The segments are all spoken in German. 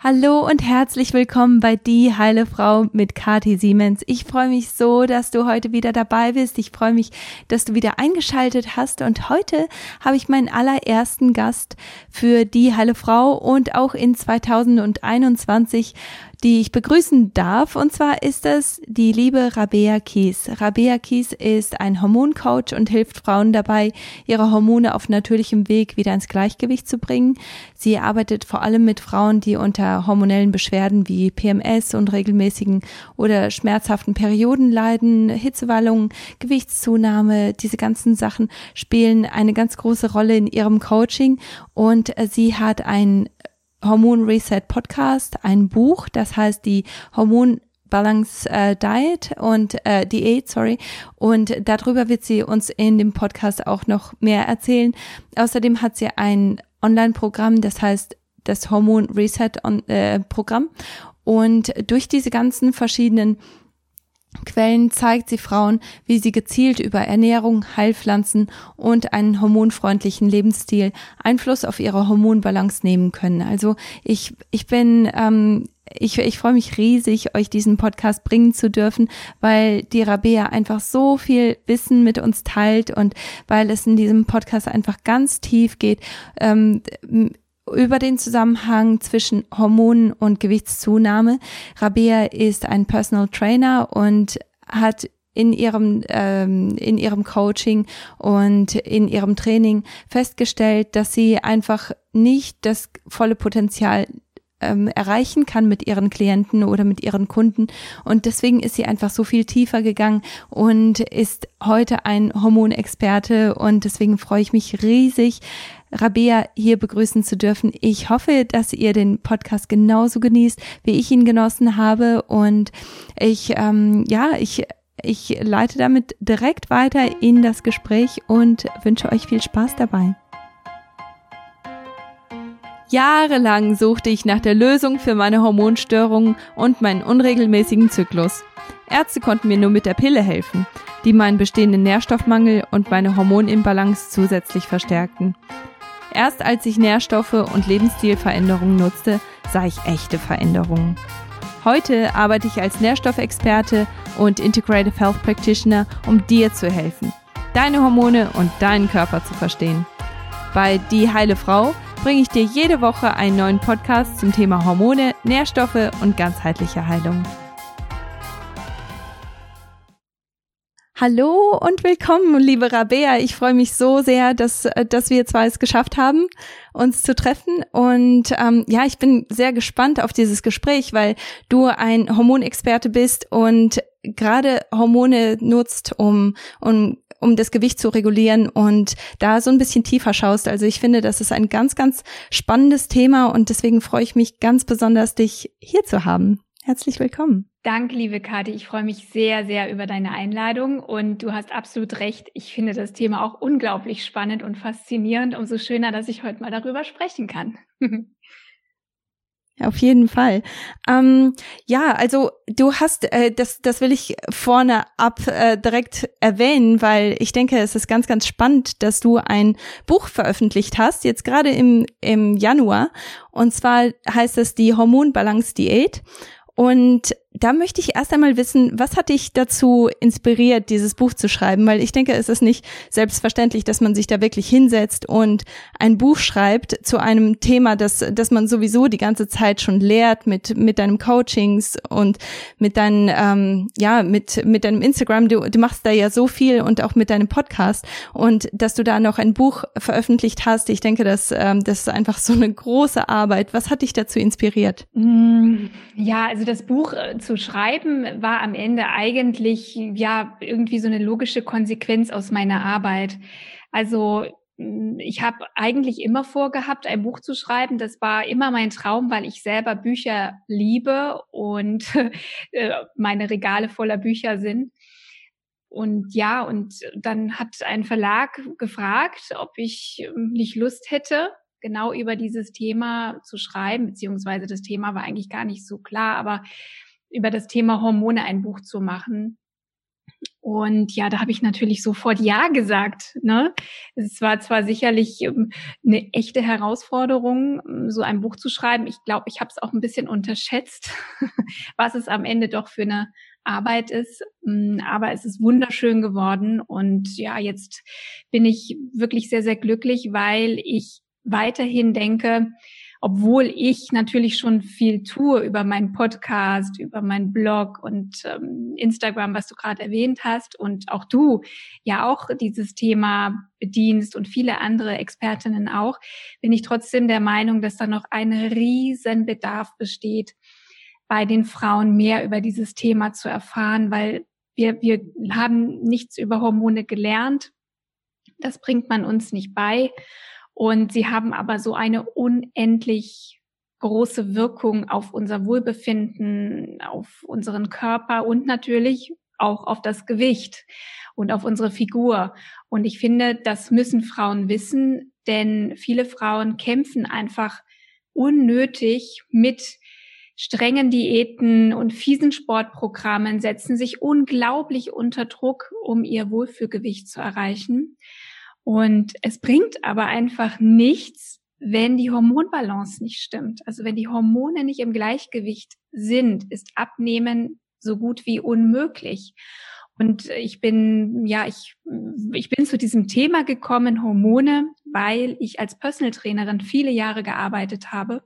Hallo und herzlich willkommen bei Die Heile Frau mit Kati Siemens. Ich freue mich so, dass du heute wieder dabei bist. Ich freue mich, dass du wieder eingeschaltet hast. Und heute habe ich meinen allerersten Gast für Die Heile Frau und auch in 2021 die ich begrüßen darf. Und zwar ist es die liebe Rabea Kies. Rabea Kies ist ein Hormoncoach und hilft Frauen dabei, ihre Hormone auf natürlichem Weg wieder ins Gleichgewicht zu bringen. Sie arbeitet vor allem mit Frauen, die unter hormonellen Beschwerden wie PMS und regelmäßigen oder schmerzhaften Perioden leiden, Hitzewallungen, Gewichtszunahme, diese ganzen Sachen spielen eine ganz große Rolle in ihrem Coaching und sie hat ein Hormon Reset Podcast, ein Buch, das heißt die Hormon Balance äh, Diet und äh, Diät, sorry. Und darüber wird sie uns in dem Podcast auch noch mehr erzählen. Außerdem hat sie ein Online-Programm, das heißt das Hormon Reset äh, Programm. Und durch diese ganzen verschiedenen Quellen zeigt sie Frauen, wie sie gezielt über Ernährung, Heilpflanzen und einen hormonfreundlichen Lebensstil Einfluss auf ihre Hormonbalance nehmen können. Also ich, ich bin, ähm, ich, ich freue mich riesig, euch diesen Podcast bringen zu dürfen, weil die Rabea einfach so viel Wissen mit uns teilt und weil es in diesem Podcast einfach ganz tief geht. Ähm, über den Zusammenhang zwischen Hormonen und Gewichtszunahme. Rabea ist ein Personal Trainer und hat in ihrem ähm, in ihrem Coaching und in ihrem Training festgestellt, dass sie einfach nicht das volle Potenzial ähm, erreichen kann mit ihren Klienten oder mit ihren Kunden. Und deswegen ist sie einfach so viel tiefer gegangen und ist heute ein Hormonexperte. Und deswegen freue ich mich riesig, Rabea hier begrüßen zu dürfen. Ich hoffe, dass ihr den Podcast genauso genießt, wie ich ihn genossen habe. Und ich, ähm, ja, ich ich leite damit direkt weiter in das Gespräch und wünsche euch viel Spaß dabei. Jahrelang suchte ich nach der Lösung für meine Hormonstörungen und meinen unregelmäßigen Zyklus. Ärzte konnten mir nur mit der Pille helfen, die meinen bestehenden Nährstoffmangel und meine Hormonimbalance zusätzlich verstärkten. Erst als ich Nährstoffe und Lebensstilveränderungen nutzte, sah ich echte Veränderungen. Heute arbeite ich als Nährstoffexperte und Integrative Health Practitioner, um dir zu helfen, deine Hormone und deinen Körper zu verstehen. Bei Die Heile Frau bringe ich dir jede Woche einen neuen Podcast zum Thema Hormone, Nährstoffe und ganzheitliche Heilung. Hallo und willkommen, liebe Rabea. Ich freue mich so sehr, dass, äh, dass wir zwei es geschafft haben, uns zu treffen. Und ähm, ja, ich bin sehr gespannt auf dieses Gespräch, weil du ein Hormonexperte bist und gerade Hormone nutzt, um, um um das Gewicht zu regulieren und da so ein bisschen tiefer schaust. Also ich finde, das ist ein ganz, ganz spannendes Thema und deswegen freue ich mich ganz besonders, dich hier zu haben. Herzlich willkommen. Danke, liebe Kathi. Ich freue mich sehr, sehr über deine Einladung und du hast absolut recht. Ich finde das Thema auch unglaublich spannend und faszinierend. Umso schöner, dass ich heute mal darüber sprechen kann. Auf jeden Fall. Ähm, ja, also du hast, äh, das, das will ich vorne ab äh, direkt erwähnen, weil ich denke, es ist ganz, ganz spannend, dass du ein Buch veröffentlicht hast, jetzt gerade im, im Januar. Und zwar heißt es die Hormonbalance-Diät. Und da möchte ich erst einmal wissen, was hat dich dazu inspiriert, dieses Buch zu schreiben? Weil ich denke, es ist nicht selbstverständlich, dass man sich da wirklich hinsetzt und ein Buch schreibt zu einem Thema, das, das man sowieso die ganze Zeit schon lehrt mit, mit deinem Coachings und mit deinem, ähm, ja, mit, mit deinem Instagram. Du, du machst da ja so viel und auch mit deinem Podcast und dass du da noch ein Buch veröffentlicht hast. Ich denke, dass, ähm, das ist einfach so eine große Arbeit. Was hat dich dazu inspiriert? Mm, ja, also das Buch zu schreiben war am Ende eigentlich ja irgendwie so eine logische Konsequenz aus meiner Arbeit. Also mm, ich habe eigentlich immer vorgehabt, ein Buch zu schreiben. Das war immer mein Traum, weil ich selber Bücher liebe und äh, meine Regale voller Bücher sind. Und ja, und dann hat ein Verlag gefragt, ob ich ähm, nicht Lust hätte, genau über dieses Thema zu schreiben, beziehungsweise das Thema war eigentlich gar nicht so klar, aber über das Thema Hormone ein Buch zu machen. Und ja, da habe ich natürlich sofort Ja gesagt. Ne? Es war zwar sicherlich ähm, eine echte Herausforderung, ähm, so ein Buch zu schreiben. Ich glaube, ich habe es auch ein bisschen unterschätzt, was es am Ende doch für eine Arbeit ist. Mm, aber es ist wunderschön geworden. Und ja, jetzt bin ich wirklich sehr, sehr glücklich, weil ich weiterhin denke, obwohl ich natürlich schon viel tue über meinen Podcast, über meinen Blog und ähm, Instagram, was du gerade erwähnt hast, und auch du ja auch dieses Thema bedienst und viele andere Expertinnen auch, bin ich trotzdem der Meinung, dass da noch ein riesen Bedarf besteht, bei den Frauen mehr über dieses Thema zu erfahren, weil wir, wir haben nichts über Hormone gelernt. Das bringt man uns nicht bei. Und sie haben aber so eine unendlich große Wirkung auf unser Wohlbefinden, auf unseren Körper und natürlich auch auf das Gewicht und auf unsere Figur. Und ich finde, das müssen Frauen wissen, denn viele Frauen kämpfen einfach unnötig mit strengen Diäten und fiesen Sportprogrammen, setzen sich unglaublich unter Druck, um ihr Wohlfühlgewicht zu erreichen. Und es bringt aber einfach nichts, wenn die Hormonbalance nicht stimmt. Also wenn die Hormone nicht im Gleichgewicht sind, ist Abnehmen so gut wie unmöglich. Und ich bin, ja, ich, ich bin zu diesem Thema gekommen, Hormone, weil ich als Personal Trainerin viele Jahre gearbeitet habe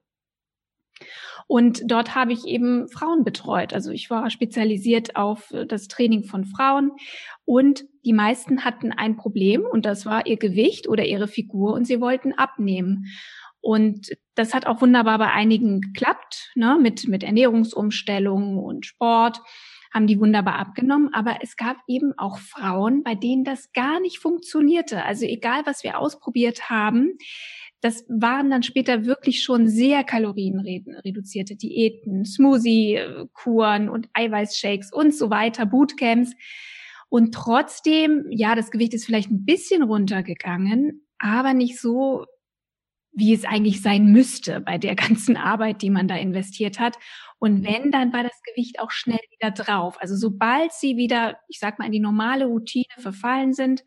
und dort habe ich eben Frauen betreut. Also ich war spezialisiert auf äh, das Training von Frauen und die meisten hatten ein Problem und das war ihr Gewicht oder ihre Figur und sie wollten abnehmen. Und das hat auch wunderbar bei einigen geklappt, ne, mit, mit Ernährungsumstellungen und Sport haben die wunderbar abgenommen. Aber es gab eben auch Frauen, bei denen das gar nicht funktionierte. Also egal, was wir ausprobiert haben, das waren dann später wirklich schon sehr kalorienreduzierte Diäten, Smoothie-Kuren und Eiweißshakes und so weiter, Bootcamps. Und trotzdem, ja, das Gewicht ist vielleicht ein bisschen runtergegangen, aber nicht so, wie es eigentlich sein müsste bei der ganzen Arbeit, die man da investiert hat. Und wenn, dann war das Gewicht auch schnell wieder drauf. Also sobald sie wieder, ich sag mal, in die normale Routine verfallen sind,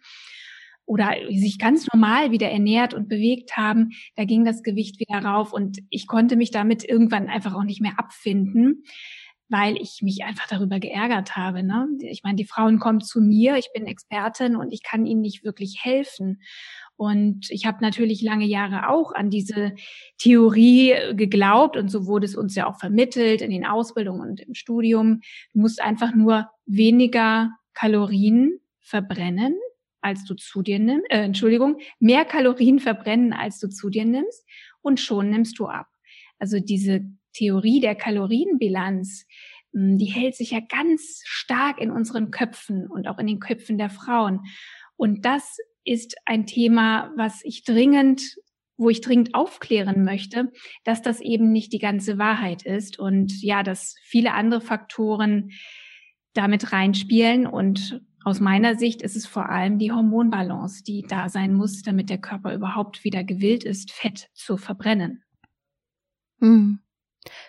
oder sich ganz normal wieder ernährt und bewegt haben, da ging das Gewicht wieder rauf und ich konnte mich damit irgendwann einfach auch nicht mehr abfinden, weil ich mich einfach darüber geärgert habe. Ne? Ich meine, die Frauen kommen zu mir, ich bin Expertin und ich kann ihnen nicht wirklich helfen. Und ich habe natürlich lange Jahre auch an diese Theorie geglaubt und so wurde es uns ja auch vermittelt in den Ausbildungen und im Studium. Du musst einfach nur weniger Kalorien verbrennen als du zu dir nimmst, äh, Entschuldigung, mehr Kalorien verbrennen, als du zu dir nimmst und schon nimmst du ab. Also diese Theorie der Kalorienbilanz, hm, die hält sich ja ganz stark in unseren Köpfen und auch in den Köpfen der Frauen. Und das ist ein Thema, was ich dringend wo ich dringend aufklären möchte, dass das eben nicht die ganze Wahrheit ist und ja, dass viele andere Faktoren damit reinspielen und aus meiner Sicht ist es vor allem die Hormonbalance, die da sein muss, damit der Körper überhaupt wieder gewillt ist, Fett zu verbrennen. Hm.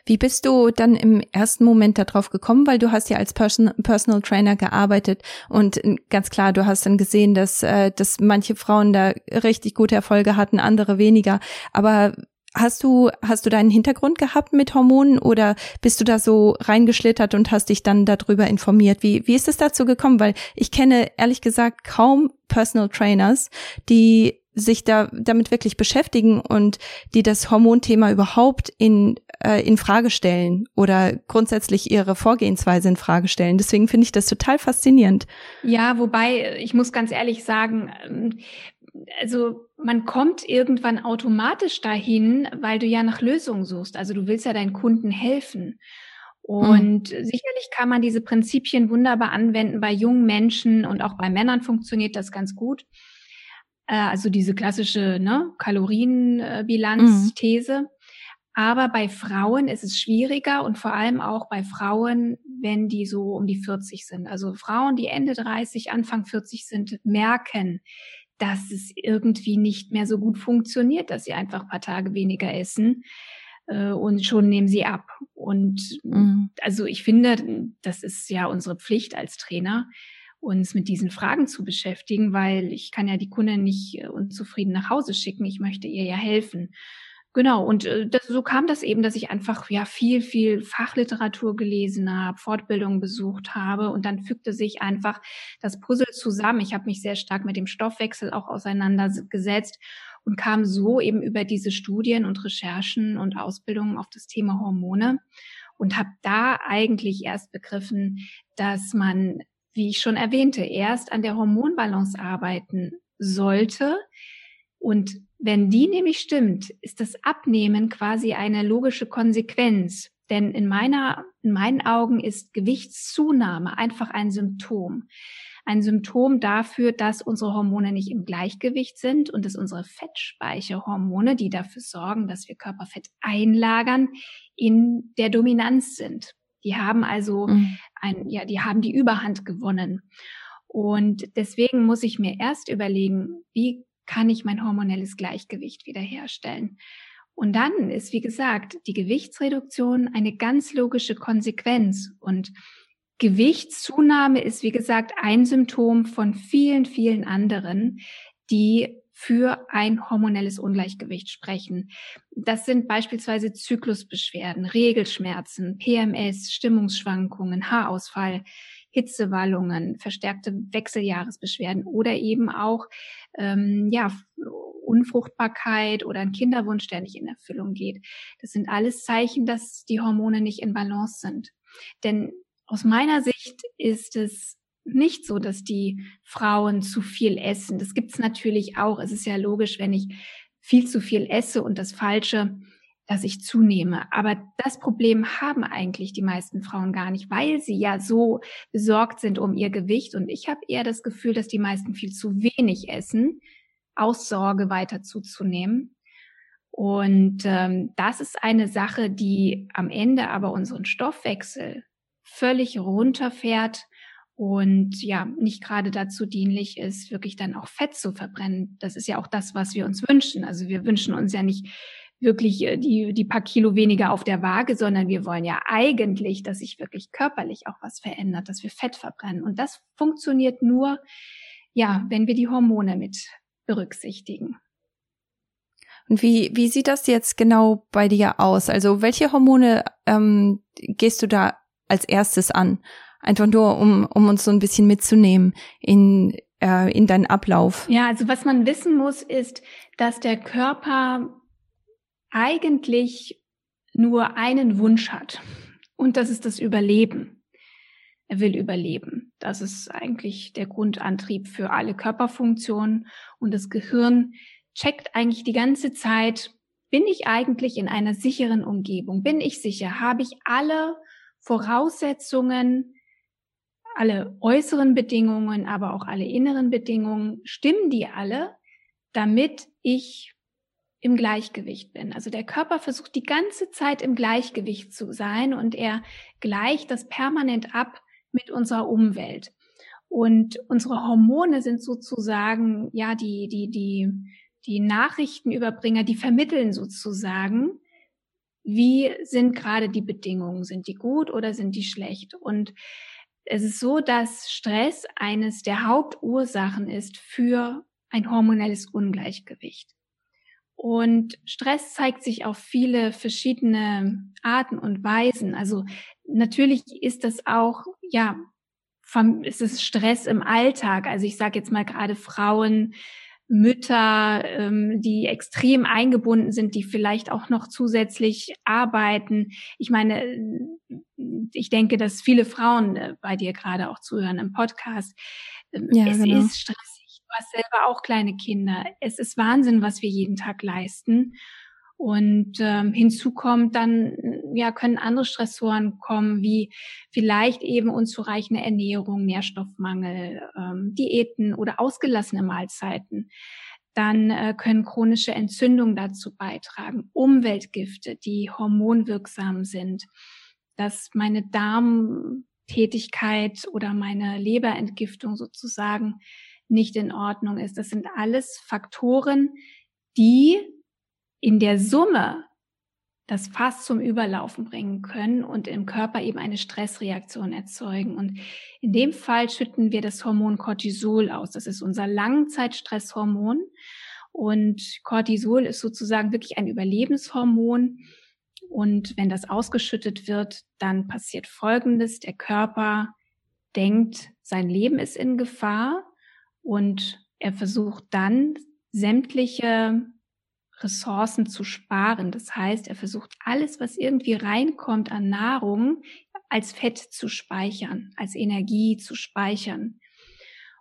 Wie bist du dann im ersten Moment darauf gekommen? Weil du hast ja als Person, Personal Trainer gearbeitet und ganz klar, du hast dann gesehen, dass, äh, dass manche Frauen da richtig gute Erfolge hatten, andere weniger. Aber Hast du, hast du deinen Hintergrund gehabt mit Hormonen oder bist du da so reingeschlittert und hast dich dann darüber informiert? Wie, wie ist es dazu gekommen? Weil ich kenne ehrlich gesagt kaum Personal Trainers, die sich da damit wirklich beschäftigen und die das Hormonthema überhaupt in äh, in Frage stellen oder grundsätzlich ihre Vorgehensweise in Frage stellen. Deswegen finde ich das total faszinierend. Ja, wobei ich muss ganz ehrlich sagen, also man kommt irgendwann automatisch dahin, weil du ja nach Lösungen suchst. Also du willst ja deinen Kunden helfen. Und mhm. sicherlich kann man diese Prinzipien wunderbar anwenden bei jungen Menschen und auch bei Männern funktioniert das ganz gut. Äh, also diese klassische ne, Kalorienbilanz-These. Mhm. Aber bei Frauen ist es schwieriger und vor allem auch bei Frauen, wenn die so um die 40 sind. Also Frauen, die Ende 30, Anfang 40 sind, merken, dass es irgendwie nicht mehr so gut funktioniert, dass sie einfach ein paar Tage weniger essen äh, und schon nehmen sie ab. Und mhm. also ich finde, das ist ja unsere Pflicht als Trainer, uns mit diesen Fragen zu beschäftigen, weil ich kann ja die Kundin nicht äh, unzufrieden nach Hause schicken. Ich möchte ihr ja helfen. Genau, und äh, das, so kam das eben, dass ich einfach ja viel, viel Fachliteratur gelesen habe, Fortbildungen besucht habe und dann fügte sich einfach das Puzzle zusammen. Ich habe mich sehr stark mit dem Stoffwechsel auch auseinandergesetzt und kam so eben über diese Studien und Recherchen und Ausbildungen auf das Thema Hormone und habe da eigentlich erst begriffen, dass man, wie ich schon erwähnte, erst an der Hormonbalance arbeiten sollte, und wenn die nämlich stimmt, ist das Abnehmen quasi eine logische Konsequenz. Denn in meiner, in meinen Augen ist Gewichtszunahme einfach ein Symptom. Ein Symptom dafür, dass unsere Hormone nicht im Gleichgewicht sind und dass unsere Fettspeicherhormone, die dafür sorgen, dass wir Körperfett einlagern, in der Dominanz sind. Die haben also mhm. ein, ja, die haben die Überhand gewonnen. Und deswegen muss ich mir erst überlegen, wie kann ich mein hormonelles Gleichgewicht wiederherstellen. Und dann ist, wie gesagt, die Gewichtsreduktion eine ganz logische Konsequenz. Und Gewichtszunahme ist, wie gesagt, ein Symptom von vielen, vielen anderen, die für ein hormonelles Ungleichgewicht sprechen. Das sind beispielsweise Zyklusbeschwerden, Regelschmerzen, PMS, Stimmungsschwankungen, Haarausfall, Hitzewallungen, verstärkte Wechseljahresbeschwerden oder eben auch ähm, ja Unfruchtbarkeit oder ein Kinderwunsch, der nicht in Erfüllung geht. Das sind alles Zeichen, dass die Hormone nicht in Balance sind. Denn aus meiner Sicht ist es nicht so, dass die Frauen zu viel essen. Das gibt's natürlich auch. Es ist ja logisch, wenn ich viel zu viel esse und das Falsche dass ich zunehme. Aber das Problem haben eigentlich die meisten Frauen gar nicht, weil sie ja so besorgt sind um ihr Gewicht. Und ich habe eher das Gefühl, dass die meisten viel zu wenig essen, aus Sorge weiter zuzunehmen. Und ähm, das ist eine Sache, die am Ende aber unseren Stoffwechsel völlig runterfährt und ja, nicht gerade dazu dienlich ist, wirklich dann auch Fett zu verbrennen. Das ist ja auch das, was wir uns wünschen. Also wir wünschen uns ja nicht wirklich äh, die, die paar Kilo weniger auf der Waage, sondern wir wollen ja eigentlich, dass sich wirklich körperlich auch was verändert, dass wir Fett verbrennen. Und das funktioniert nur, ja, wenn wir die Hormone mit berücksichtigen. Und wie, wie sieht das jetzt genau bei dir aus? Also welche Hormone ähm, gehst du da als erstes an? Einfach nur, um, um uns so ein bisschen mitzunehmen in, äh, in deinen Ablauf. Ja, also was man wissen muss, ist, dass der Körper eigentlich nur einen Wunsch hat. Und das ist das Überleben. Er will überleben. Das ist eigentlich der Grundantrieb für alle Körperfunktionen. Und das Gehirn checkt eigentlich die ganze Zeit, bin ich eigentlich in einer sicheren Umgebung? Bin ich sicher? Habe ich alle Voraussetzungen, alle äußeren Bedingungen, aber auch alle inneren Bedingungen, stimmen die alle, damit ich im Gleichgewicht bin. Also der Körper versucht die ganze Zeit im Gleichgewicht zu sein und er gleicht das permanent ab mit unserer Umwelt. Und unsere Hormone sind sozusagen, ja, die, die, die, die Nachrichtenüberbringer, die vermitteln sozusagen, wie sind gerade die Bedingungen? Sind die gut oder sind die schlecht? Und es ist so, dass Stress eines der Hauptursachen ist für ein hormonelles Ungleichgewicht. Und Stress zeigt sich auf viele verschiedene Arten und Weisen. Also natürlich ist das auch, ja, ist es Stress im Alltag. Also ich sage jetzt mal gerade Frauen, Mütter, ähm, die extrem eingebunden sind, die vielleicht auch noch zusätzlich arbeiten. Ich meine, ich denke, dass viele Frauen äh, bei dir gerade auch zuhören im Podcast. Ähm, ja, es genau. ist Stress hast selber auch kleine Kinder. Es ist Wahnsinn, was wir jeden Tag leisten. Und ähm, hinzu kommt dann, ja, können andere Stressoren kommen, wie vielleicht eben unzureichende Ernährung, Nährstoffmangel, ähm, Diäten oder ausgelassene Mahlzeiten. Dann äh, können chronische Entzündungen dazu beitragen, Umweltgifte, die hormonwirksam sind, dass meine Darmtätigkeit oder meine Leberentgiftung sozusagen nicht in Ordnung ist. Das sind alles Faktoren, die in der Summe das Fass zum Überlaufen bringen können und im Körper eben eine Stressreaktion erzeugen. Und in dem Fall schütten wir das Hormon Cortisol aus. Das ist unser Langzeitstresshormon. Und Cortisol ist sozusagen wirklich ein Überlebenshormon. Und wenn das ausgeschüttet wird, dann passiert Folgendes. Der Körper denkt, sein Leben ist in Gefahr und er versucht dann sämtliche Ressourcen zu sparen. Das heißt, er versucht alles, was irgendwie reinkommt an Nahrung, als Fett zu speichern, als Energie zu speichern.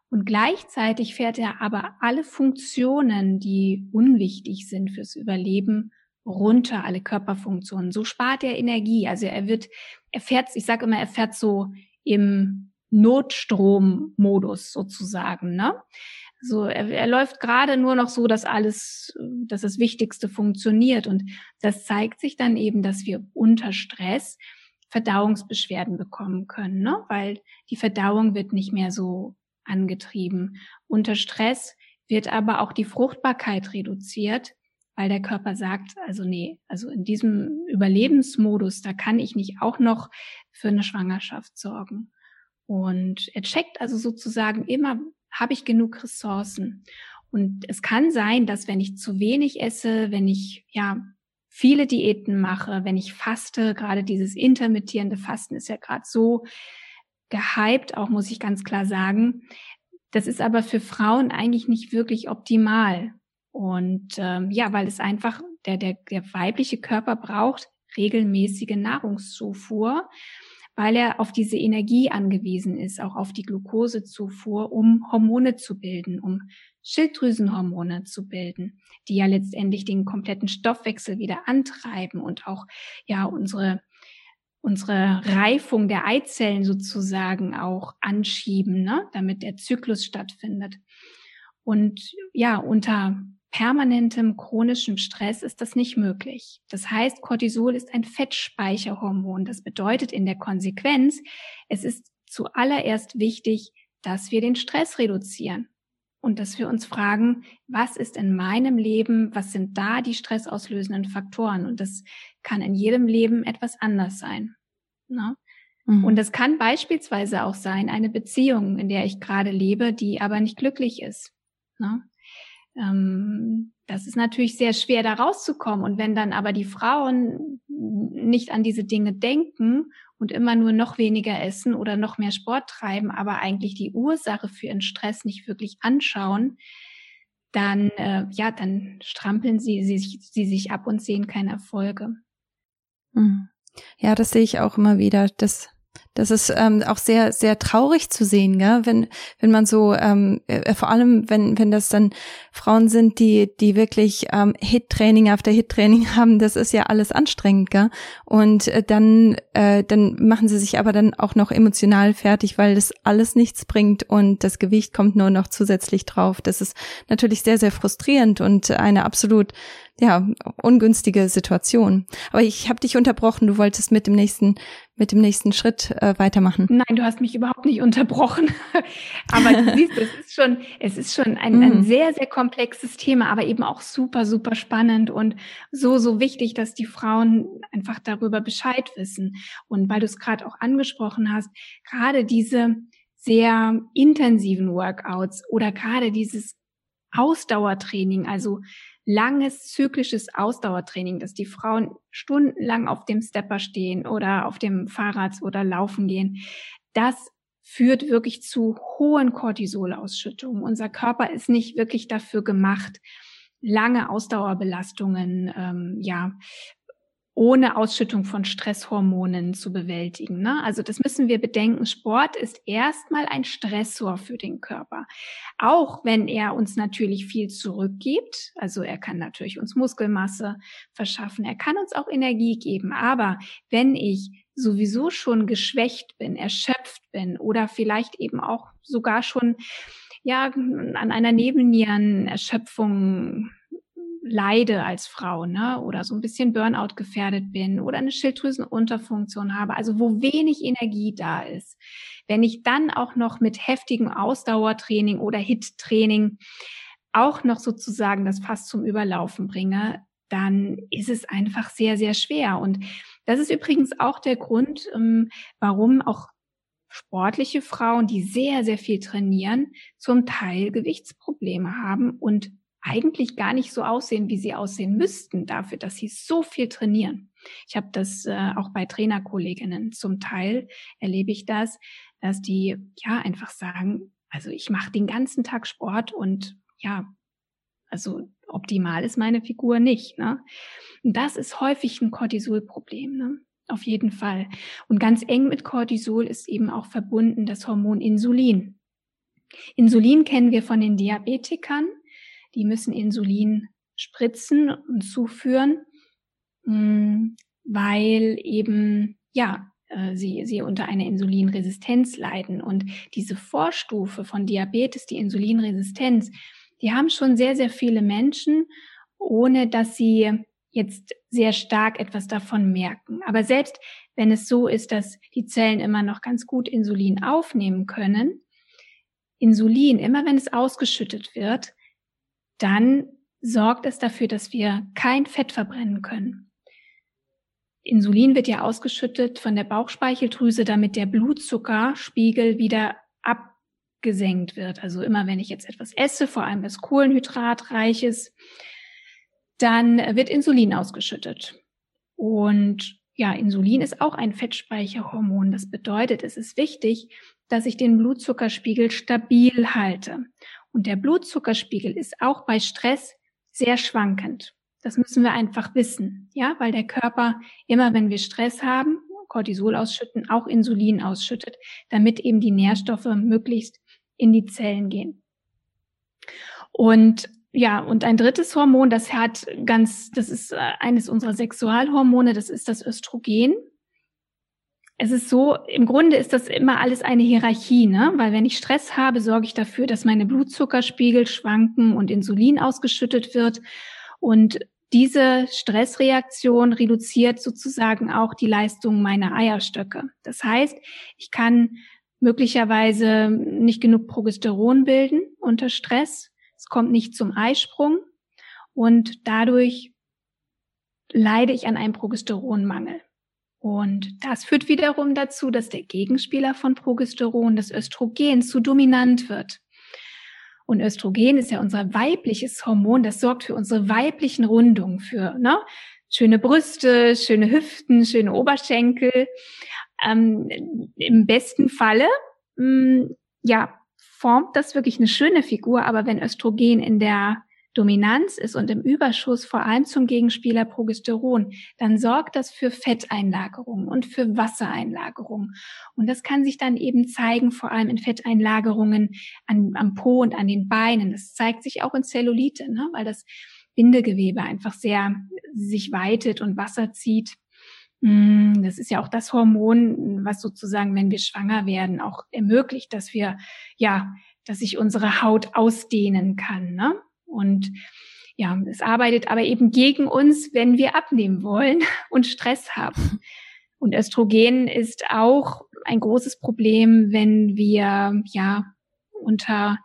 Und gleichzeitig fährt er aber alle Funktionen, die unwichtig sind fürs Überleben, runter, alle Körperfunktionen. So spart er Energie. Also er wird, er fährt, ich sage immer, er fährt so im Notstrommodus sozusagen. Ne? So, er, er läuft gerade nur noch so, dass alles, dass das Wichtigste funktioniert. Und das zeigt sich dann eben, dass wir unter Stress Verdauungsbeschwerden bekommen können, ne? weil die Verdauung wird nicht mehr so angetrieben. Unter Stress wird aber auch die Fruchtbarkeit reduziert, weil der Körper sagt, also nee, also in diesem Überlebensmodus, da kann ich nicht auch noch für eine Schwangerschaft sorgen. Und er checkt also sozusagen immer, habe ich genug Ressourcen? Und es kann sein, dass wenn ich zu wenig esse, wenn ich ja viele Diäten mache, wenn ich faste, gerade dieses intermittierende Fasten ist ja gerade so gehypt, auch muss ich ganz klar sagen. Das ist aber für Frauen eigentlich nicht wirklich optimal. Und ähm, ja, weil es einfach der, der, der weibliche Körper braucht regelmäßige Nahrungszufuhr weil er auf diese Energie angewiesen ist, auch auf die Glukosezufuhr, um Hormone zu bilden, um Schilddrüsenhormone zu bilden, die ja letztendlich den kompletten Stoffwechsel wieder antreiben und auch ja unsere unsere Reifung der Eizellen sozusagen auch anschieben, ne, damit der Zyklus stattfindet. Und ja, unter permanentem chronischem Stress ist das nicht möglich. Das heißt, Cortisol ist ein Fettspeicherhormon. Das bedeutet in der Konsequenz, es ist zuallererst wichtig, dass wir den Stress reduzieren und dass wir uns fragen, was ist in meinem Leben, was sind da die stressauslösenden Faktoren? Und das kann in jedem Leben etwas anders sein. Ne? Mhm. Und das kann beispielsweise auch sein, eine Beziehung, in der ich gerade lebe, die aber nicht glücklich ist. Ne? Ähm, das ist natürlich sehr schwer, da rauszukommen. Und wenn dann aber die Frauen nicht an diese Dinge denken und immer nur noch weniger essen oder noch mehr Sport treiben, aber eigentlich die Ursache für ihren Stress nicht wirklich anschauen, dann, äh, ja, dann strampeln sie, sie, sie sich ab und sehen keine Erfolge. Mhm. Ja, das sehe ich auch immer wieder. Das das ist ähm, auch sehr, sehr traurig zu sehen, gell? wenn, wenn man so, ähm, äh, vor allem, wenn, wenn das dann Frauen sind, die, die wirklich ähm, Hit-Training after Hit-Training haben, das ist ja alles anstrengend, gell? Und äh, dann, äh, dann machen sie sich aber dann auch noch emotional fertig, weil das alles nichts bringt und das Gewicht kommt nur noch zusätzlich drauf. Das ist natürlich sehr, sehr frustrierend und eine absolut ja, ungünstige Situation. Aber ich habe dich unterbrochen, du wolltest mit dem nächsten, mit dem nächsten Schritt äh, weitermachen. Nein, du hast mich überhaupt nicht unterbrochen. aber du siehst, es ist schon, es ist schon ein, ein mhm. sehr, sehr komplexes Thema, aber eben auch super, super spannend und so, so wichtig, dass die Frauen einfach darüber Bescheid wissen. Und weil du es gerade auch angesprochen hast, gerade diese sehr intensiven Workouts oder gerade dieses Ausdauertraining, also langes zyklisches Ausdauertraining, dass die Frauen stundenlang auf dem Stepper stehen oder auf dem Fahrrad oder laufen gehen, das führt wirklich zu hohen Cortisolausschüttungen. Unser Körper ist nicht wirklich dafür gemacht, lange Ausdauerbelastungen ähm, ja ohne Ausschüttung von Stresshormonen zu bewältigen. Ne? Also das müssen wir bedenken. Sport ist erstmal ein Stressor für den Körper. Auch wenn er uns natürlich viel zurückgibt. Also er kann natürlich uns Muskelmasse verschaffen. Er kann uns auch Energie geben. Aber wenn ich sowieso schon geschwächt bin, erschöpft bin oder vielleicht eben auch sogar schon ja an einer Nebennierenerschöpfung leide als Frau, ne, oder so ein bisschen Burnout gefährdet bin oder eine Schilddrüsenunterfunktion habe, also wo wenig Energie da ist. Wenn ich dann auch noch mit heftigem Ausdauertraining oder HIT-Training auch noch sozusagen das Fass zum Überlaufen bringe, dann ist es einfach sehr, sehr schwer. Und das ist übrigens auch der Grund, ähm, warum auch sportliche Frauen, die sehr, sehr viel trainieren, zum Teil Gewichtsprobleme haben und eigentlich gar nicht so aussehen, wie sie aussehen müssten, dafür, dass sie so viel trainieren. Ich habe das äh, auch bei Trainerkolleginnen zum Teil erlebe ich das, dass die ja einfach sagen, also ich mache den ganzen Tag Sport und ja, also optimal ist meine Figur nicht. Ne? Und das ist häufig ein Cortisolproblem. Ne? Auf jeden Fall. Und ganz eng mit Cortisol ist eben auch verbunden das Hormon Insulin. Insulin kennen wir von den Diabetikern. Die müssen Insulin spritzen und zuführen, hm, weil eben, ja, äh, sie, sie unter einer Insulinresistenz leiden. Und diese Vorstufe von Diabetes, die Insulinresistenz, die haben schon sehr, sehr viele Menschen, ohne dass sie jetzt sehr stark etwas davon merken. Aber selbst wenn es so ist, dass die Zellen immer noch ganz gut Insulin aufnehmen können, Insulin, immer wenn es ausgeschüttet wird, dann sorgt es dafür, dass wir kein Fett verbrennen können. Insulin wird ja ausgeschüttet von der Bauchspeicheldrüse, damit der Blutzuckerspiegel wieder abgesenkt wird. Also immer wenn ich jetzt etwas esse, vor allem was Kohlenhydratreiches, dann wird Insulin ausgeschüttet. Und ja, Insulin ist auch ein Fettspeicherhormon. Das bedeutet, es ist wichtig, dass ich den Blutzuckerspiegel stabil halte. Und der Blutzuckerspiegel ist auch bei Stress sehr schwankend. Das müssen wir einfach wissen, ja, weil der Körper immer, wenn wir Stress haben, Cortisol ausschütten, auch Insulin ausschüttet, damit eben die Nährstoffe möglichst in die Zellen gehen. Und ja, und ein drittes Hormon, das hat ganz, das ist äh, eines unserer Sexualhormone, das ist das Östrogen. Es ist so, im Grunde ist das immer alles eine Hierarchie, ne? Weil wenn ich Stress habe, sorge ich dafür, dass meine Blutzuckerspiegel schwanken und Insulin ausgeschüttet wird. Und diese Stressreaktion reduziert sozusagen auch die Leistung meiner Eierstöcke. Das heißt, ich kann möglicherweise nicht genug Progesteron bilden unter Stress es kommt nicht zum Eisprung und dadurch leide ich an einem Progesteronmangel. Und das führt wiederum dazu, dass der Gegenspieler von Progesteron, das Östrogen, zu dominant wird. Und Östrogen ist ja unser weibliches Hormon, das sorgt für unsere weiblichen Rundungen, für ne, schöne Brüste, schöne Hüften, schöne Oberschenkel. Ähm, Im besten Falle, mh, mm, ja, formt das wirklich eine schöne Figur, aber wenn Östrogen in der Dominanz ist und im Überschuss vor allem zum Gegenspieler Progesteron, dann sorgt das für Fetteinlagerung und für Wassereinlagerung. Und das kann sich dann eben zeigen, vor allem in Fetteinlagerungen an, am Po und an den Beinen. Das zeigt sich auch in Zellulite, ne? weil das Bindegewebe einfach sehr sich weitet und Wasser zieht. Mm, das ist ja auch das Hormon, was sozusagen, wenn wir schwanger werden, auch ermöglicht, dass wir, ja, dass sich unsere Haut ausdehnen kann. Ne? Und ja, es arbeitet aber eben gegen uns, wenn wir abnehmen wollen und Stress haben. Und Östrogen ist auch ein großes Problem, wenn wir, ja, unter,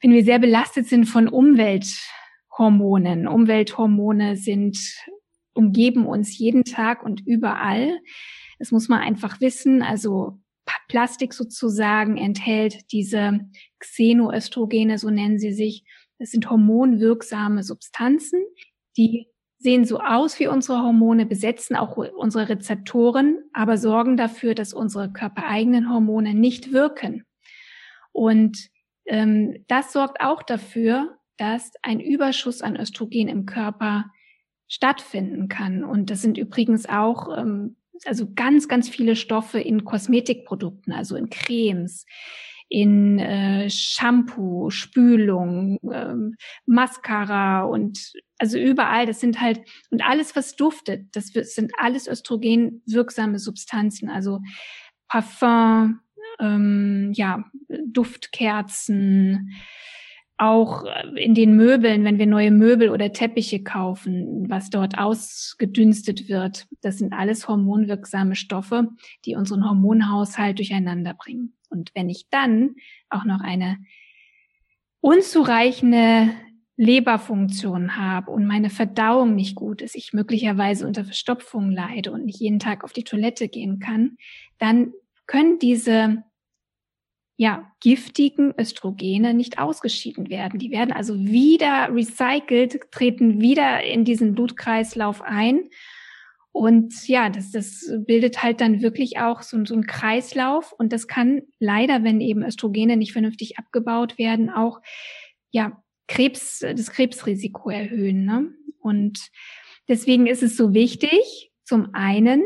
wenn wir sehr belastet sind von Umwelthormonen. Umwelthormone sind umgeben uns jeden Tag und überall. Das muss man einfach wissen. Also Plastik sozusagen enthält diese Xenoöstrogene, so nennen sie sich. Das sind hormonwirksame Substanzen, die sehen so aus wie unsere Hormone, besetzen auch unsere Rezeptoren, aber sorgen dafür, dass unsere körpereigenen Hormone nicht wirken. Und ähm, das sorgt auch dafür, dass ein Überschuss an Östrogen im Körper stattfinden kann. Und das sind übrigens auch ähm, also ganz, ganz viele Stoffe in Kosmetikprodukten, also in Cremes, in äh, Shampoo, Spülung, ähm, Mascara und also überall, das sind halt, und alles, was duftet, das sind alles östrogenwirksame Substanzen, also Parfum, ähm, ja, Duftkerzen, auch in den Möbeln, wenn wir neue Möbel oder Teppiche kaufen, was dort ausgedünstet wird, das sind alles hormonwirksame Stoffe, die unseren Hormonhaushalt durcheinander bringen. Und wenn ich dann auch noch eine unzureichende Leberfunktion habe und meine Verdauung nicht gut ist, ich möglicherweise unter Verstopfung leide und nicht jeden Tag auf die Toilette gehen kann, dann können diese ja, giftigen Östrogene nicht ausgeschieden werden. Die werden also wieder recycelt, treten wieder in diesen Blutkreislauf ein. Und ja, das, das bildet halt dann wirklich auch so, so einen Kreislauf. Und das kann leider, wenn eben Östrogene nicht vernünftig abgebaut werden, auch ja, Krebs, das Krebsrisiko erhöhen. Ne? Und deswegen ist es so wichtig, zum einen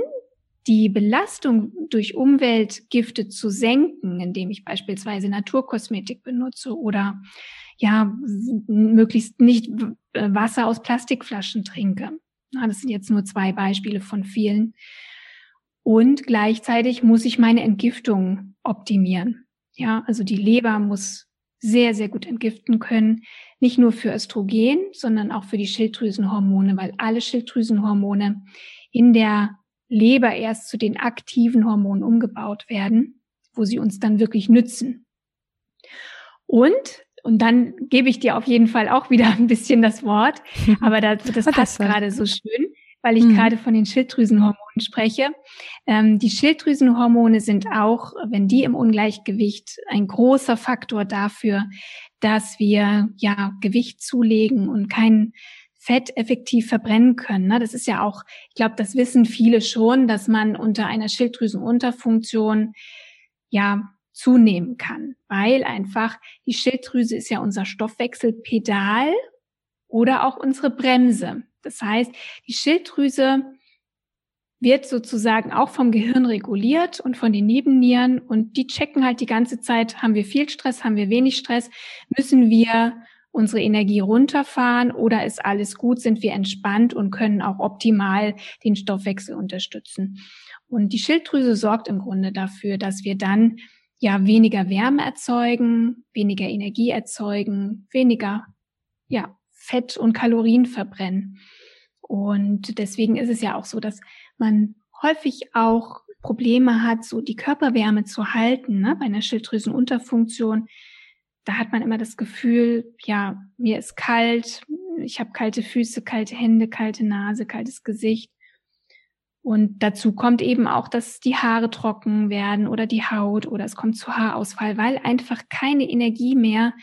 die Belastung durch Umweltgifte zu senken, indem ich beispielsweise Naturkosmetik benutze oder ja, möglichst nicht Wasser aus Plastikflaschen trinke. Das sind jetzt nur zwei Beispiele von vielen. Und gleichzeitig muss ich meine Entgiftung optimieren. Ja, also die Leber muss sehr, sehr gut entgiften können. Nicht nur für Östrogen, sondern auch für die Schilddrüsenhormone, weil alle Schilddrüsenhormone in der Leber erst zu den aktiven Hormonen umgebaut werden, wo sie uns dann wirklich nützen. Und, und dann gebe ich dir auf jeden Fall auch wieder ein bisschen das Wort, aber das, das passt gerade so schön, weil ich mhm. gerade von den Schilddrüsenhormonen spreche. Ähm, die Schilddrüsenhormone sind auch, wenn die im Ungleichgewicht, ein großer Faktor dafür, dass wir ja Gewicht zulegen und kein Fett effektiv verbrennen können. Ne? Das ist ja auch, ich glaube, das wissen viele schon, dass man unter einer Schilddrüsenunterfunktion ja zunehmen kann, weil einfach die Schilddrüse ist ja unser Stoffwechselpedal oder auch unsere Bremse. Das heißt, die Schilddrüse wird sozusagen auch vom Gehirn reguliert und von den Nebennieren und die checken halt die ganze Zeit, haben wir viel Stress, haben wir wenig Stress, müssen wir unsere Energie runterfahren oder ist alles gut, sind wir entspannt und können auch optimal den Stoffwechsel unterstützen. Und die Schilddrüse sorgt im Grunde dafür, dass wir dann ja weniger Wärme erzeugen, weniger Energie erzeugen, weniger ja, Fett und Kalorien verbrennen. Und deswegen ist es ja auch so, dass man häufig auch Probleme hat, so die Körperwärme zu halten, ne, bei einer Schilddrüsenunterfunktion da hat man immer das Gefühl, ja, mir ist kalt, ich habe kalte Füße, kalte Hände, kalte Nase, kaltes Gesicht. Und dazu kommt eben auch, dass die Haare trocken werden oder die Haut oder es kommt zu Haarausfall, weil einfach keine Energie mehr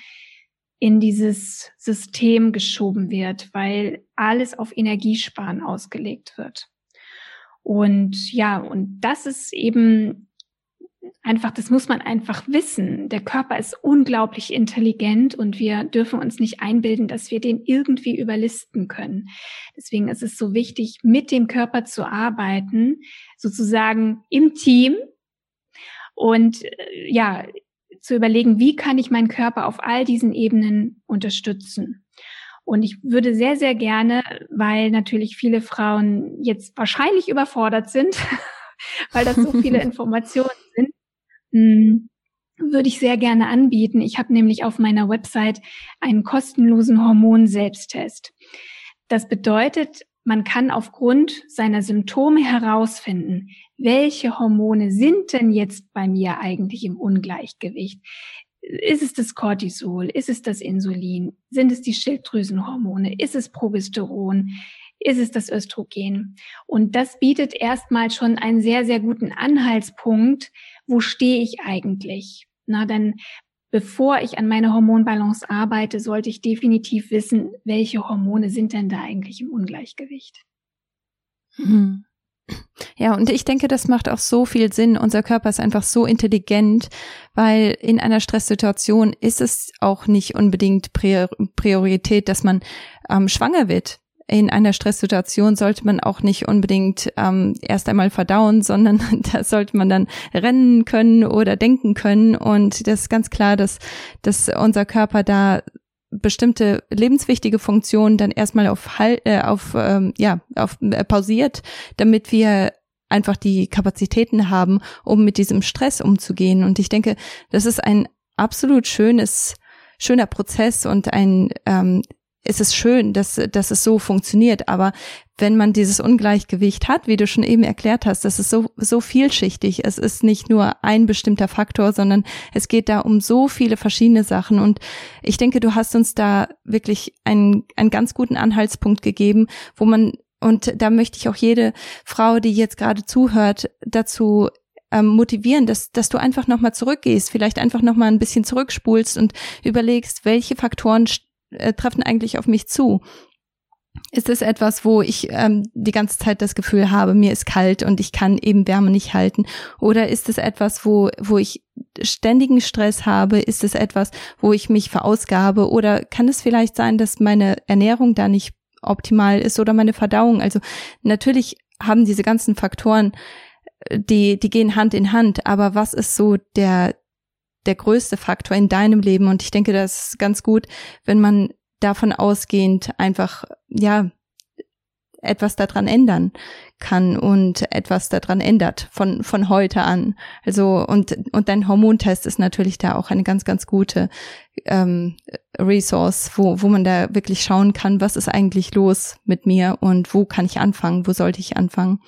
in dieses System geschoben wird, weil alles auf Energiesparen ausgelegt wird. Und ja, und das ist eben einfach, das muss man einfach wissen. Der Körper ist unglaublich intelligent und wir dürfen uns nicht einbilden, dass wir den irgendwie überlisten können. Deswegen ist es so wichtig, mit dem Körper zu arbeiten, sozusagen im Team und äh, ja, zu überlegen, wie kann ich meinen Körper auf all diesen Ebenen unterstützen. Und ich würde sehr, sehr gerne, weil natürlich viele Frauen jetzt wahrscheinlich überfordert sind, weil das so viele Informationen sind, würde ich sehr gerne anbieten. Ich habe nämlich auf meiner Website einen kostenlosen Hormon-Selbsttest. Das bedeutet, man kann aufgrund seiner Symptome herausfinden, welche Hormone sind denn jetzt bei mir eigentlich im Ungleichgewicht? Ist es das Cortisol? Ist es das Insulin? Sind es die Schilddrüsenhormone? Ist es Progesteron? Ist es das Östrogen? Und das bietet erstmal schon einen sehr, sehr guten Anhaltspunkt, wo stehe ich eigentlich? Na, denn bevor ich an meiner Hormonbalance arbeite, sollte ich definitiv wissen, welche Hormone sind denn da eigentlich im Ungleichgewicht. Hm. Ja, und ich denke, das macht auch so viel Sinn. Unser Körper ist einfach so intelligent, weil in einer Stresssituation ist es auch nicht unbedingt Priorität, dass man ähm, schwanger wird in einer Stresssituation sollte man auch nicht unbedingt ähm, erst einmal verdauen, sondern da sollte man dann rennen können oder denken können. Und das ist ganz klar, dass, dass unser Körper da bestimmte lebenswichtige Funktionen dann erstmal auf, äh, auf ähm, ja auf äh, pausiert, damit wir einfach die Kapazitäten haben, um mit diesem Stress umzugehen. Und ich denke, das ist ein absolut schönes schöner Prozess und ein ähm, es ist schön, dass, dass es so funktioniert, aber wenn man dieses Ungleichgewicht hat, wie du schon eben erklärt hast, das ist so, so vielschichtig. Es ist nicht nur ein bestimmter Faktor, sondern es geht da um so viele verschiedene Sachen. Und ich denke, du hast uns da wirklich einen, einen ganz guten Anhaltspunkt gegeben, wo man, und da möchte ich auch jede Frau, die jetzt gerade zuhört, dazu ähm, motivieren, dass, dass du einfach nochmal zurückgehst, vielleicht einfach nochmal ein bisschen zurückspulst und überlegst, welche Faktoren äh, treffen eigentlich auf mich zu. Ist es etwas, wo ich ähm, die ganze Zeit das Gefühl habe, mir ist kalt und ich kann eben Wärme nicht halten? Oder ist es etwas, wo, wo ich ständigen Stress habe? Ist es etwas, wo ich mich verausgabe? Oder kann es vielleicht sein, dass meine Ernährung da nicht optimal ist oder meine Verdauung? Also natürlich haben diese ganzen Faktoren, äh, die, die gehen Hand in Hand. Aber was ist so der, der größte Faktor in deinem Leben? Und ich denke, das ist ganz gut, wenn man davon ausgehend einfach, ja, etwas daran ändern kann und etwas daran ändert von, von heute an. Also, und, und dein Hormontest ist natürlich da auch eine ganz, ganz gute ähm, Resource, wo, wo man da wirklich schauen kann, was ist eigentlich los mit mir und wo kann ich anfangen, wo sollte ich anfangen.